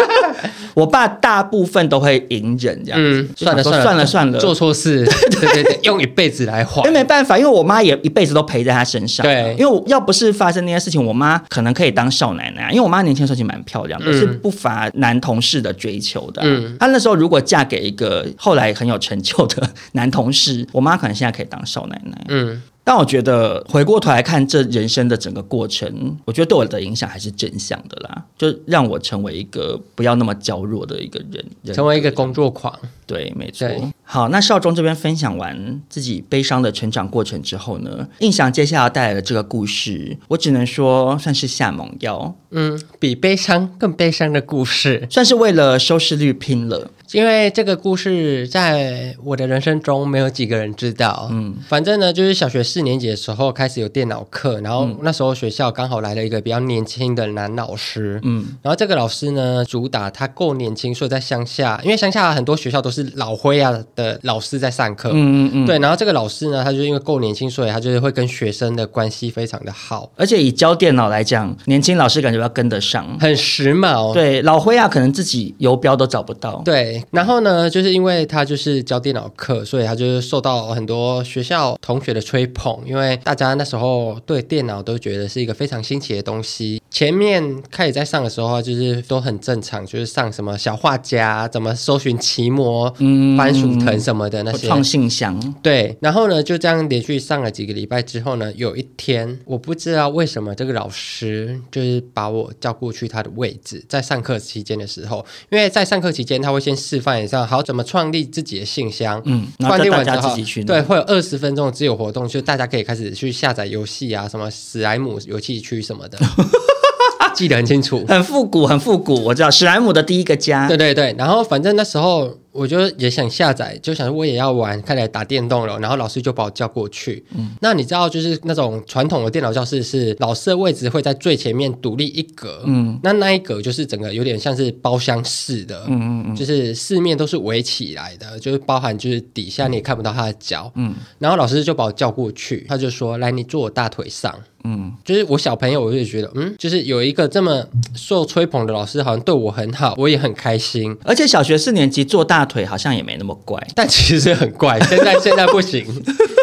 我爸大部分都会隐忍这样子。嗯，算了算了算了算了，做错事，对对对，用一辈子来还。因为没办法，因为我妈也一辈子都陪在他身上。对，因为要不是发生那些事情，我妈可能可以当少奶奶。因为我妈年轻的时候其实蛮漂亮的，嗯、是不乏男同事的追求的。嗯，她那时候如果嫁给一个后来很有成就的 男同事。我妈可能现在可以当少奶奶，嗯。但我觉得回过头来看这人生的整个过程，我觉得对我的影响还是正向的啦，就让我成为一个不要那么娇弱的一个人，人成为一个工作狂。对，没错。好，那少中这边分享完自己悲伤的成长过程之后呢，印象接下来带来的这个故事，我只能说算是下猛药。嗯，比悲伤更悲伤的故事，算是为了收视率拼了。因为这个故事在我的人生中没有几个人知道。嗯，反正呢，就是小学四年级的时候开始有电脑课，然后那时候学校刚好来了一个比较年轻的男老师。嗯，然后这个老师呢，主打他够年轻，所以在乡下，因为乡下很多学校都是老灰啊的老师在上课。嗯嗯嗯，对。然后这个老师呢，他就因为够年轻，所以他就是会跟学生的关系非常的好。而且以教电脑来讲，年轻老师感觉要跟得上，很时髦。对，老灰啊，可能自己游标都找不到。对。然后呢，就是因为他就是教电脑课，所以他就是受到很多学校同学的吹捧。因为大家那时候对电脑都觉得是一个非常新奇的东西。前面开始在上的时候，就是都很正常，就是上什么小画家，怎么搜寻奇摩、嗯、番薯藤什么的那些创信箱。对，然后呢，就这样连续上了几个礼拜之后呢，有一天我不知道为什么这个老师就是把我叫过去他的位置，在上课期间的时候，因为在上课期间他会先示范一下好怎么创立自己的信箱，嗯，创立完之后，对，会有二十分钟的自由活动，就大家可以开始去下载游戏啊，什么史莱姆游戏区什么的。记得很清楚，很复古，很复古。我知道史莱姆的第一个家。对对对，然后反正那时候。我就也想下载，就想说我也要玩，开始打电动了。然后老师就把我叫过去。嗯，那你知道，就是那种传统的电脑教室是老师的位置会在最前面独立一格。嗯，那那一格就是整个有点像是包厢式的。嗯嗯嗯，就是四面都是围起来的，就是包含就是底下你也看不到他的脚。嗯，然后老师就把我叫过去，他就说：“来，你坐我大腿上。”嗯，就是我小朋友，我就觉得，嗯，就是有一个这么受吹捧的老师，好像对我很好，我也很开心。而且小学四年级坐大。大腿好像也没那么怪，但其实很怪。现在现在不行，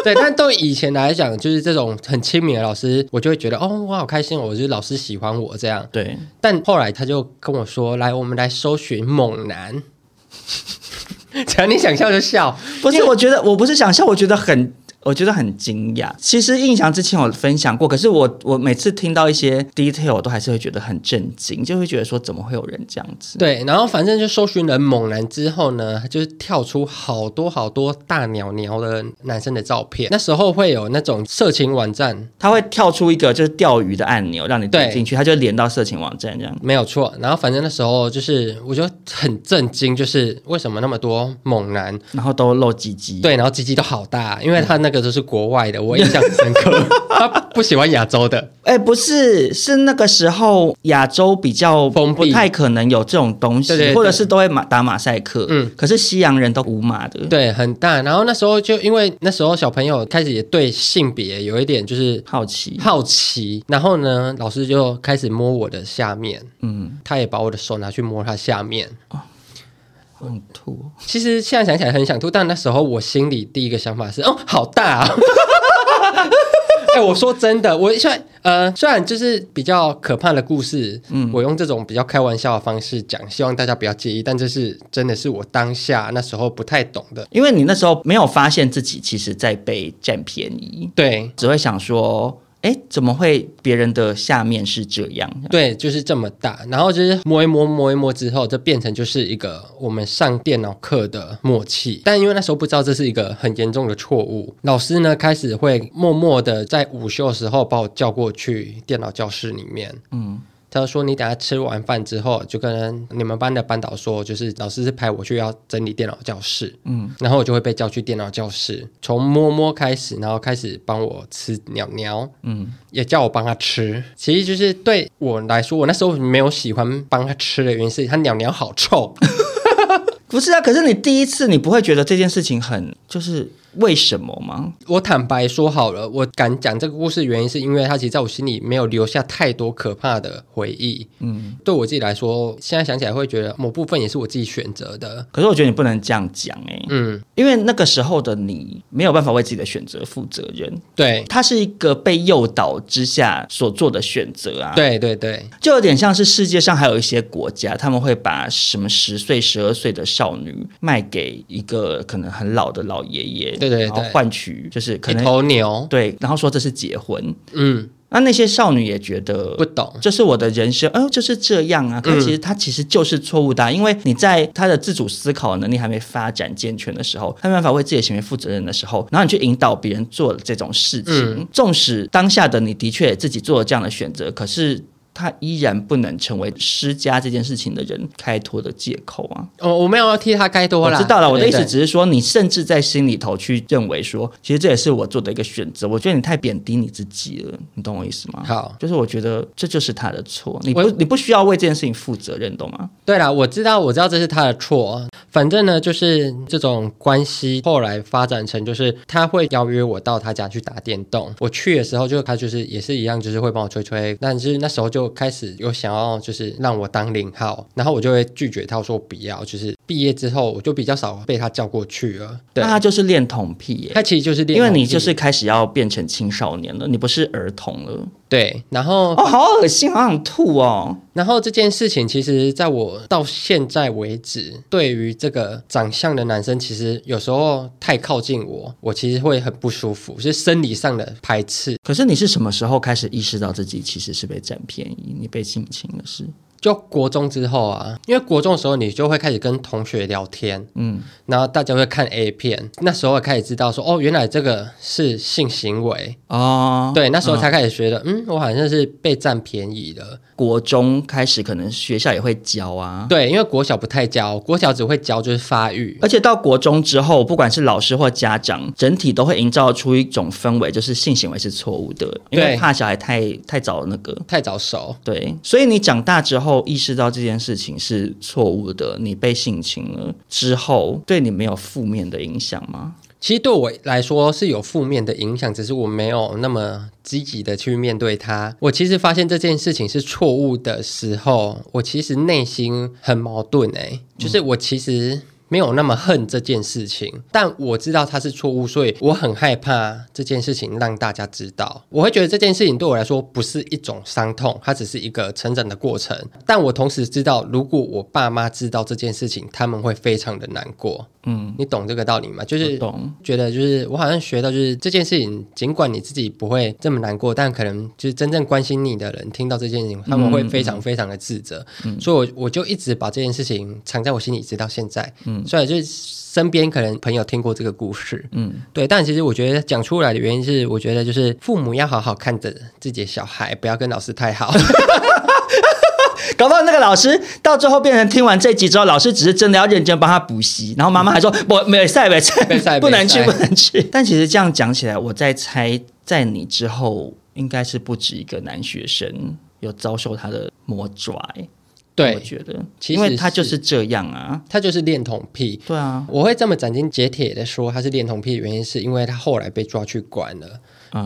对。但对以前来讲，就是这种很亲民的老师，我就会觉得哦，我好开心，我觉得老师喜欢我这样。对。但后来他就跟我说：“来，我们来搜寻猛男。”只要你想笑就笑，不是？我觉得我不是想笑，我觉得很。我觉得很惊讶。其实印象之前有分享过，可是我我每次听到一些 detail，我都还是会觉得很震惊，就会觉得说怎么会有人这样子？对，然后反正就搜寻了猛男之后呢，就是跳出好多好多大鸟鸟的男生的照片。那时候会有那种色情网站，它会跳出一个就是钓鱼的按钮，让你点进去，它就连到色情网站这样。没有错。然后反正那时候就是我觉得很震惊，就是为什么那么多猛男，然后都露鸡鸡？对，然后鸡鸡都好大，因为他那。那个都是国外的，我印象很深刻。他不喜欢亚洲的。哎，不是，是那个时候亚洲比较封闭，不太可能有这种东西，对对对，或者是都会马打马赛克。嗯，可是西洋人都无码的，对，很大。然后那时候就因为那时候小朋友开始也对性别有一点就是好奇，好奇。然后呢，老师就开始摸我的下面，嗯，他也把我的手拿去摸他下面。哦很吐，其实现在想起来很想吐，但那时候我心里第一个想法是，哦，好大啊！哎，我说真的，我虽然呃，虽然就是比较可怕的故事，嗯，我用这种比较开玩笑的方式讲，希望大家不要介意，但这是真的是我当下那时候不太懂的，因为你那时候没有发现自己其实在被占便宜，对，只会想说。哎，怎么会别人的下面是这样？对，就是这么大，然后就是摸一摸，摸一摸之后，就变成就是一个我们上电脑课的默契。但因为那时候不知道这是一个很严重的错误，老师呢开始会默默的在午休的时候把我叫过去电脑教室里面。嗯。他说：“你等下吃完饭之后，就跟你们班的班导说，就是老师是派我去要整理电脑教室，嗯，然后我就会被叫去电脑教室，从摸摸开始，然后开始帮我吃鸟鸟，嗯，也叫我帮他吃。其实就是对我来说，我那时候没有喜欢帮他吃的原因是，他鸟鸟好臭。不是啊，可是你第一次，你不会觉得这件事情很就是。”为什么吗？我坦白说好了，我敢讲这个故事的原因是因为它其实在我心里没有留下太多可怕的回忆。嗯，对我自己来说，现在想起来会觉得某部分也是我自己选择的。可是我觉得你不能这样讲哎、欸，嗯，因为那个时候的你没有办法为自己的选择负责任。对，它是一个被诱导之下所做的选择啊。对对对，就有点像是世界上还有一些国家，他们会把什么十岁、十二岁的少女卖给一个可能很老的老爷爷。对对对，然后换取就是可能一头牛，对，然后说这是结婚，嗯，那那些少女也觉得不懂，这是我的人生，哦，就是这样啊。可是其实他其实就是错误的啊，因为你在他的自主思考能力还没发展健全的时候，他没办法为自己的行为负责任的时候，然后你去引导别人做这种事情，纵使当下的你的确自己做了这样的选择，可是。他依然不能成为施加这件事情的人开脱的借口啊！哦，我没有要替他开脱啦。我知道了，我的意思只是说，你甚至在心里头去认为说，其实这也是我做的一个选择。我觉得你太贬低你自己了，你懂我意思吗？好，就是我觉得这就是他的错，你不你不需要为这件事情负责任，懂吗？对啦，我知道，我知道这是他的错。反正呢，就是这种关系后来发展成，就是他会邀约我到他家去打电动。我去的时候，就他就是也是一样，就是会帮我吹吹。但是那时候就开始有想要就是让我当零号，然后我就会拒绝他，我说不要。就是毕业之后，我就比较少被他叫过去了。对，那他就是恋童癖耶，他其实就是恋因为你就是开始要变成青少年了，你不是儿童了。对，然后哦，好恶心，好想吐哦。然后这件事情，其实在我到现在为止，对于这个长相的男生，其实有时候太靠近我，我其实会很不舒服，是生理上的排斥。可是你是什么时候开始意识到自己其实是被占便宜，你被性侵的事？就国中之后啊，因为国中的时候你就会开始跟同学聊天，嗯，然后大家会看 A 片，那时候开始知道说，哦，原来这个是性行为。哦，对，那时候才开始觉得，哦、嗯，我好像是被占便宜了。国中开始可能学校也会教啊，对，因为国小不太教，国小只会教就是发育，而且到国中之后，不管是老师或家长，整体都会营造出一种氛围，就是性行为是错误的，因为怕小孩太太早那个。太早熟，对，所以你长大之后。后意识到这件事情是错误的，你被性侵了之后，对你没有负面的影响吗？其实对我来说是有负面的影响，只是我没有那么积极的去面对它。我其实发现这件事情是错误的时候，我其实内心很矛盾欸，就是我其实。没有那么恨这件事情，但我知道它是错误，所以我很害怕这件事情让大家知道。我会觉得这件事情对我来说不是一种伤痛，它只是一个成长的过程。但我同时知道，如果我爸妈知道这件事情，他们会非常的难过。嗯，你懂这个道理吗？就是懂，觉得就是我好像学到，就是这件事情，尽管你自己不会这么难过，但可能就是真正关心你的人听到这件事情，他们会非常非常的自责。嗯，所以我我就一直把这件事情藏在我心里，直到现在。嗯。所以就是身边可能朋友听过这个故事，嗯，对，但其实我觉得讲出来的原因是，我觉得就是父母要好好看着自己的小孩，不要跟老师太好。搞不好那个老师到最后变成听完这集之后，老师只是真的要认真帮他补习，然后妈妈还说不没赛 没赛，不能去不能去。但其实这样讲起来，我在猜，在你之后应该是不止一个男学生有遭受他的魔爪。对，我觉得，其实因为他就是这样啊，他就是恋童癖。对啊，我会这么斩钉截铁的说他是恋童癖的原因，是因为他后来被抓去关了。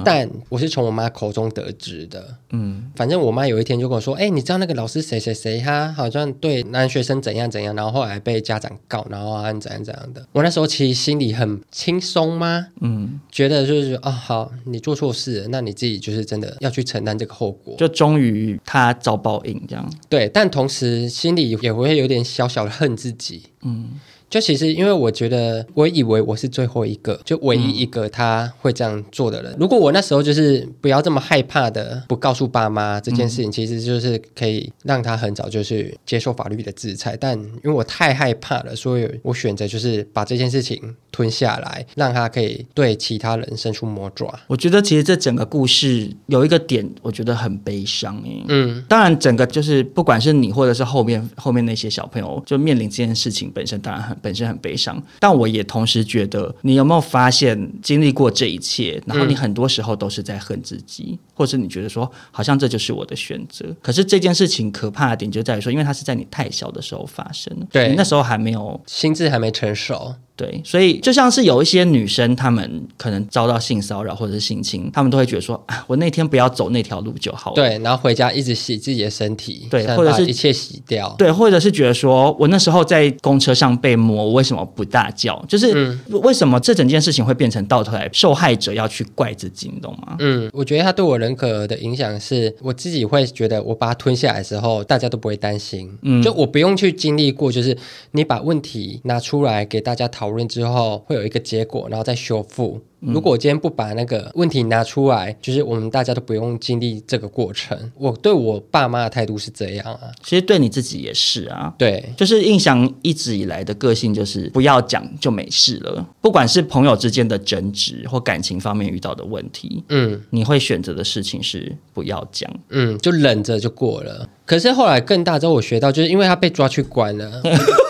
但我是从我妈口中得知的。嗯，反正我妈有一天就跟我说：“哎、欸，你知道那个老师谁谁谁，他好像对男学生怎样怎样，然后后来被家长告，然后按怎样怎样的。”我那时候其实心里很轻松吗？嗯，觉得就是啊，好，你做错事了，那你自己就是真的要去承担这个后果。就终于他遭报应这样。对，但同时心里也会有点小小的恨自己。嗯。就其实，因为我觉得，我以为我是最后一个，就唯一一个他会这样做的人。嗯、如果我那时候就是不要这么害怕的，不告诉爸妈这件事情，其实就是可以让他很早就去接受法律的制裁。但因为我太害怕了，所以我选择就是把这件事情吞下来，让他可以对其他人伸出魔爪。我觉得其实这整个故事有一个点，我觉得很悲伤。嗯，当然，整个就是不管是你或者是后面后面那些小朋友，就面临这件事情本身，当然很。本身很悲伤，但我也同时觉得，你有没有发现，经历过这一切，然后你很多时候都是在恨自己，嗯、或者你觉得说，好像这就是我的选择。可是这件事情可怕的点就在于说，因为它是在你太小的时候发生，对，你那时候还没有心智还没成熟。对，所以就像是有一些女生，她们可能遭到性骚扰或者是性侵，她们都会觉得说，啊，我那天不要走那条路就好了。对，然后回家一直洗自己的身体，对，或者是一切洗掉。对，或者是觉得说我那时候在公车上被摸，我为什么不大叫？就是为什么这整件事情会变成到头来受害者要去怪自己，你懂吗？嗯，我觉得他对我人格的影响是，我自己会觉得我把它吞下来的时候，大家都不会担心。嗯，就我不用去经历过，就是你把问题拿出来给大家讨论之后。会有一个结果，然后再修复。如果我今天不把那个问题拿出来，就是我们大家都不用经历这个过程。我对我爸妈的态度是这样啊，其实对你自己也是啊。对，就是印象一直以来的个性就是不要讲就没事了，不管是朋友之间的争执或感情方面遇到的问题，嗯，你会选择的事情是不要讲，嗯，就忍着就过了。可是后来更大之后，我学到就是因为他被抓去关了。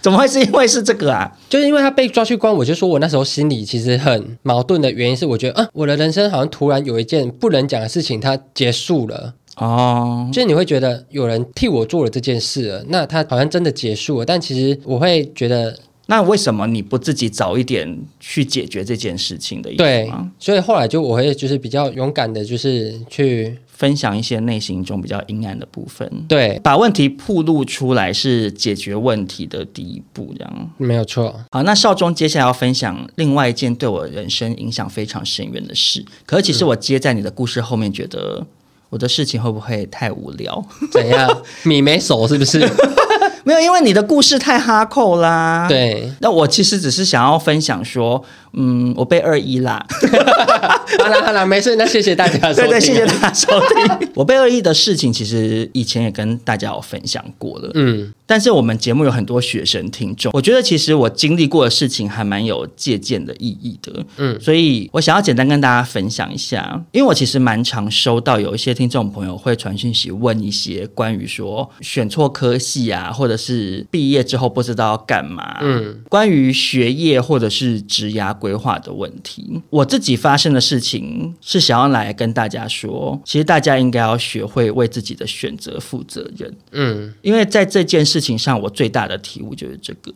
怎么会是因为是这个啊？就是因为他被抓去关，我就说我那时候心里其实很矛盾的原因是，我觉得啊，我的人生好像突然有一件不能讲的事情，它结束了哦。就是你会觉得有人替我做了这件事了，那他好像真的结束了。但其实我会觉得，那为什么你不自己早一点去解决这件事情的？对，所以后来就我会就是比较勇敢的，就是去。分享一些内心中比较阴暗的部分，对，把问题暴露出来是解决问题的第一步，这样没有错。好，那少中接下来要分享另外一件对我人生影响非常深远的事。可是其实我接在你的故事后面，觉得我的事情会不会太无聊？怎样？米没手是不是？没有，因为你的故事太哈扣啦。对，那我其实只是想要分享说。嗯，我被二一啦。好了好了，没事，那谢谢大家收听。对对，谢谢大家收听。我被二一的事情，其实以前也跟大家有分享过了。嗯，但是我们节目有很多学生听众，我觉得其实我经历过的事情还蛮有借鉴的意义的。嗯，所以我想要简单跟大家分享一下，因为我其实蛮常收到有一些听众朋友会传讯息问一些关于说选错科系啊，或者是毕业之后不知道要干嘛。嗯，关于学业或者是职涯。规划的问题，我自己发生的事情是想要来跟大家说，其实大家应该要学会为自己的选择负责任。嗯，因为在这件事情上，我最大的体悟就是这个。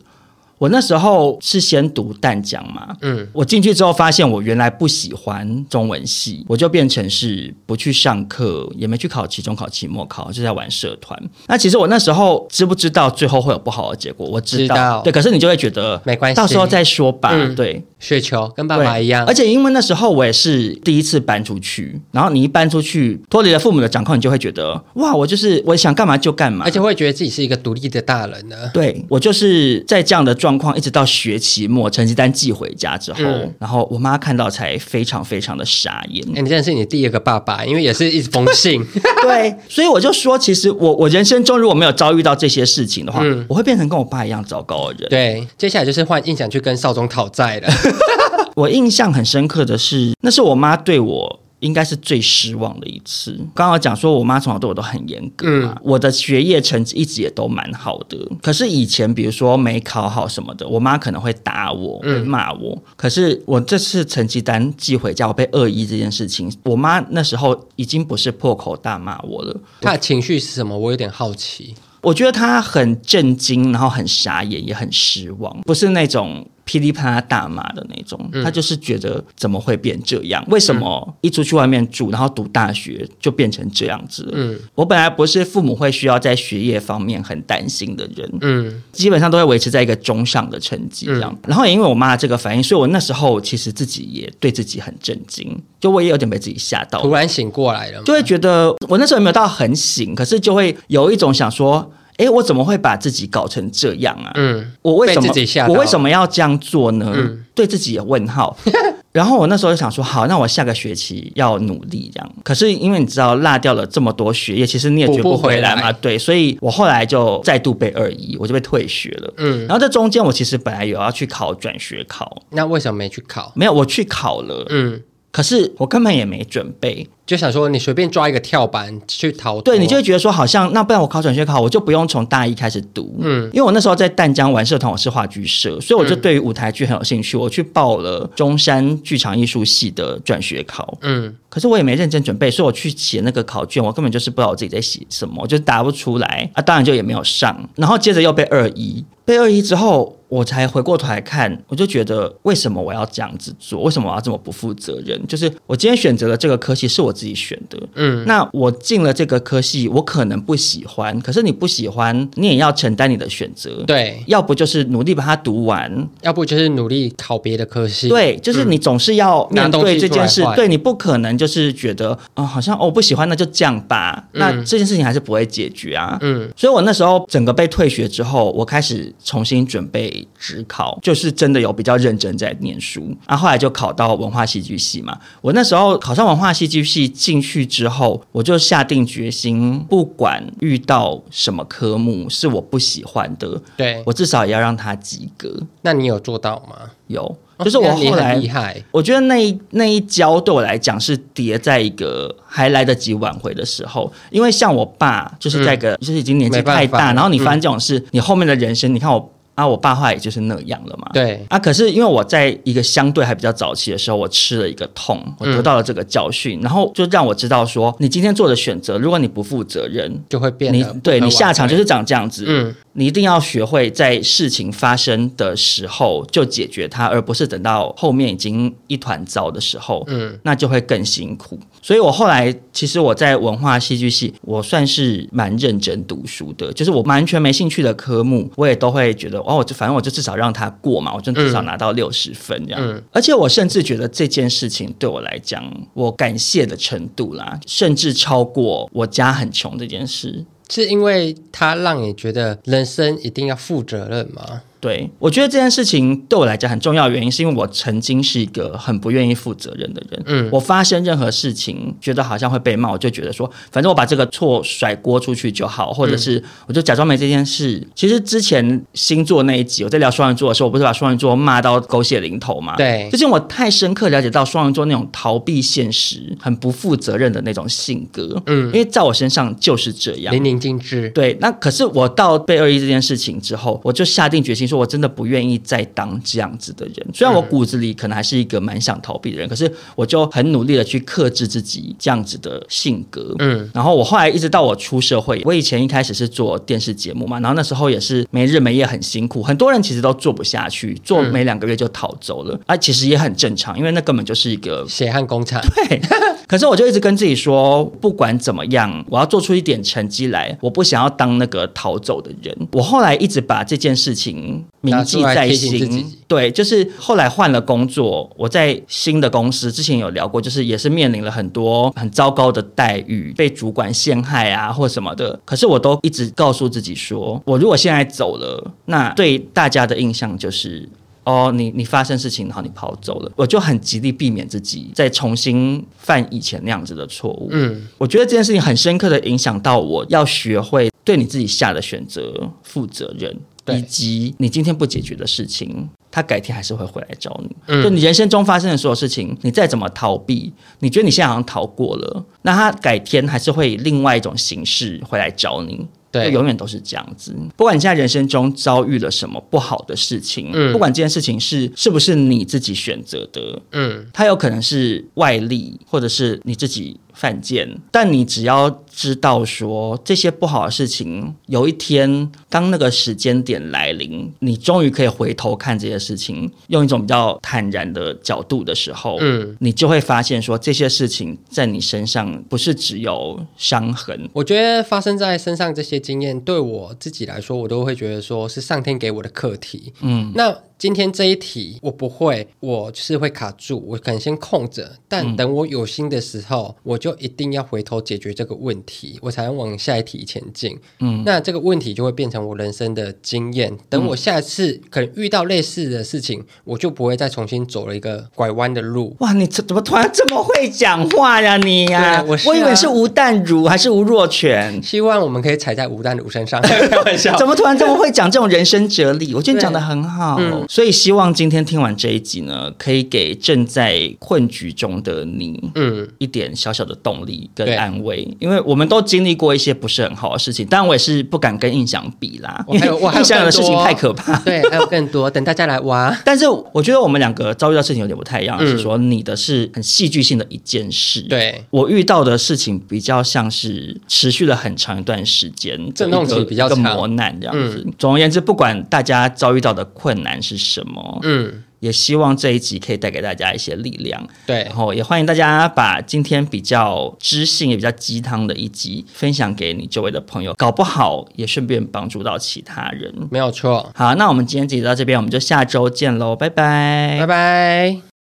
我那时候是先读淡江嘛，嗯，我进去之后发现我原来不喜欢中文系，我就变成是不去上课，也没去考期中考、期末考，就在玩社团。那其实我那时候知不知道最后会有不好的结果？我知道，知道对，可是你就会觉得没关系，到时候再说吧。嗯、对，雪球跟爸爸一样，而且因为那时候我也是第一次搬出去，然后你一搬出去，脱离了父母的掌控，你就会觉得哇，我就是我想干嘛就干嘛，而且会觉得自己是一个独立的大人呢。对，我就是在这样的。状况一直到学期末，成绩单寄回家之后，嗯、然后我妈看到才非常非常的傻眼。欸、你真的是你第二个爸爸，因为也是一封信。对，所以我就说，其实我我人生中如果没有遭遇到这些事情的话，嗯、我会变成跟我爸一样糟糕的人。对，接下来就是换印象去跟少总讨债了。我印象很深刻的是，那是我妈对我应该是最失望的一次。刚刚讲说，我妈从小对我都很严格嘛，嗯、我的学业成绩一直也都蛮好的。可是以前，比如说没考好什么的，我妈可能会打我，会骂我。嗯、可是我这次成绩单寄回家，我被恶意这件事情，我妈那时候已经不是破口大骂我了。她的情绪是什么？我有点好奇。我觉得她很震惊，然后很傻眼，也很失望，不是那种。噼里啪啦大骂的那种，他就是觉得怎么会变这样？为什么一出去外面住，然后读大学就变成这样子？嗯，我本来不是父母会需要在学业方面很担心的人，嗯，基本上都会维持在一个中上的成绩这样。嗯、然后也因为我妈这个反应，所以我那时候其实自己也对自己很震惊，就我也有点被自己吓到，突然醒过来了，就会觉得我那时候也没有到很醒，可是就会有一种想说。哎，我怎么会把自己搞成这样啊？嗯，我为什么我为什么要这样做呢？嗯，对自己有问号。然后我那时候就想说，好，那我下个学期要努力这样。可是因为你知道，落掉了这么多学业，其实你也学不回来嘛。来对，所以我后来就再度被二一，我就被退学了。嗯，然后这中间我其实本来有要去考转学考，那为什么没去考？没有，我去考了。嗯，可是我根本也没准备。就想说，你随便抓一个跳板去逃脱，对，你就会觉得说，好像那不然我考转学考，我就不用从大一开始读，嗯，因为我那时候在淡江玩社团，我是话剧社，所以我就对于舞台剧很有兴趣，我去报了中山剧场艺术系的转学考，嗯，可是我也没认真准备，所以我去写那个考卷，我根本就是不知道我自己在写什么，我就答不出来啊，当然就也没有上，然后接着又被二一，被二一之后，我才回过头来看，我就觉得为什么我要这样子做？为什么我要这么不负责任？就是我今天选择了这个科系，是我自己选的，嗯，那我进了这个科系，我可能不喜欢，可是你不喜欢，你也要承担你的选择，对，要不就是努力把它读完，要不就是努力考别的科系，对，就是你总是要面对这件事，嗯、对你不可能就是觉得，哦、呃，好像哦不喜欢那就这样吧，嗯、那这件事情还是不会解决啊，嗯，所以我那时候整个被退学之后，我开始重新准备职考，就是真的有比较认真在念书，啊，后来就考到文化戏剧系嘛，我那时候考上文化戏剧系。进去之后，我就下定决心，不管遇到什么科目是我不喜欢的，对，我至少也要让他及格。那你有做到吗？有，就是我后来，厉害。我觉得那一那一跤对我来讲是叠在一个还来得及挽回的时候，因为像我爸就是在一个、嗯、就是已经年纪太大，然后你发生这种事，嗯、你后面的人生，你看我。啊，我爸话也就是那样了嘛。对啊，可是因为我在一个相对还比较早期的时候，我吃了一个痛，我得到了这个教训，嗯、然后就让我知道说，你今天做的选择，如果你不负责任，就会变。你对你下场就是长这样子。嗯，你一定要学会在事情发生的时候就解决它，而不是等到后面已经一团糟的时候，嗯，那就会更辛苦。所以我后来其实我在文化戏剧系，我算是蛮认真读书的，就是我完全没兴趣的科目，我也都会觉得。哦，我就反正我就至少让他过嘛，我就至少拿到六十分这样。嗯嗯、而且我甚至觉得这件事情对我来讲，我感谢的程度啦，甚至超过我家很穷这件事。是因为他让你觉得人生一定要负责任吗？对，我觉得这件事情对我来讲很重要的原因，是因为我曾经是一个很不愿意负责任的人。嗯，我发生任何事情，觉得好像会被骂，我就觉得说，反正我把这个错甩锅出去就好，或者是我就假装没这件事。嗯、其实之前星座那一集，我在聊双鱼座的时候，我不是把双鱼座骂到狗血淋头吗？对，最近我太深刻了解到双鱼座那种逃避现实、很不负责任的那种性格。嗯，因为在我身上就是这样，淋漓尽致。对，那可是我到被恶意这件事情之后，我就下定决心说。我真的不愿意再当这样子的人，虽然我骨子里可能还是一个蛮想逃避的人，可是我就很努力的去克制自己这样子的性格。嗯，然后我后来一直到我出社会，我以前一开始是做电视节目嘛，然后那时候也是没日没夜很辛苦，很多人其实都做不下去，做没两个月就逃走了，啊，其实也很正常，因为那根本就是一个血汗工厂。对，可是我就一直跟自己说，不管怎么样，我要做出一点成绩来，我不想要当那个逃走的人。我后来一直把这件事情。铭记在心，对，就是后来换了工作，我在新的公司之前有聊过，就是也是面临了很多很糟糕的待遇，被主管陷害啊或什么的。可是我都一直告诉自己说，我如果现在走了，那对大家的印象就是，哦，你你发生事情，然后你跑走了，我就很极力避免自己再重新犯以前那样子的错误。嗯，我觉得这件事情很深刻的影响到我要学会对你自己下的选择负责任。以及你今天不解决的事情，他改天还是会回来找你。嗯，就你人生中发生的所有事情，你再怎么逃避，你觉得你现在好像逃过了，那他改天还是会以另外一种形式回来找你。对，永远都是这样子。不管你现在人生中遭遇了什么不好的事情，嗯，不管这件事情是是不是你自己选择的，嗯，它有可能是外力，或者是你自己。犯贱，但你只要知道说这些不好的事情，有一天当那个时间点来临，你终于可以回头看这些事情，用一种比较坦然的角度的时候，嗯，你就会发现说这些事情在你身上不是只有伤痕。我觉得发生在身上这些经验，对我自己来说，我都会觉得说是上天给我的课题。嗯，那。今天这一题我不会，我就是会卡住，我可能先空着，但等我有心的时候，嗯、我就一定要回头解决这个问题，我才能往下一题前进。嗯，那这个问题就会变成我人生的经验。等我下一次可能遇到类似的事情，我就不会再重新走了一个拐弯的路。哇，你怎么突然这么会讲话呀？你呀、啊，我、啊、我以为是吴淡如还是吴若权？希望我们可以踩在吴淡如身上。开玩笑，怎么突然这么会讲这种人生哲理？我觉得你讲的很好。所以希望今天听完这一集呢，可以给正在困局中的你，嗯，一点小小的动力跟安慰。因为我们都经历过一些不是很好的事情，当然我也是不敢跟印象比啦。我还有，我还有 印象的事情太可怕。对，还有更多，等大家来挖。但是我觉得我们两个遭遇到事情有点不太一样，嗯、是说你的是很戏剧性的一件事，对，我遇到的事情比较像是持续了很长一段时间，阵痛期比较长，磨难这样子。嗯、总而言之，不管大家遭遇到的困难是什么，嗯，也希望这一集可以带给大家一些力量。对，然后也欢迎大家把今天比较知性也比较鸡汤的一集分享给你周围的朋友，搞不好也顺便帮助到其他人。没有错。好，那我们今天这集到这边，我们就下周见喽，拜拜，拜拜。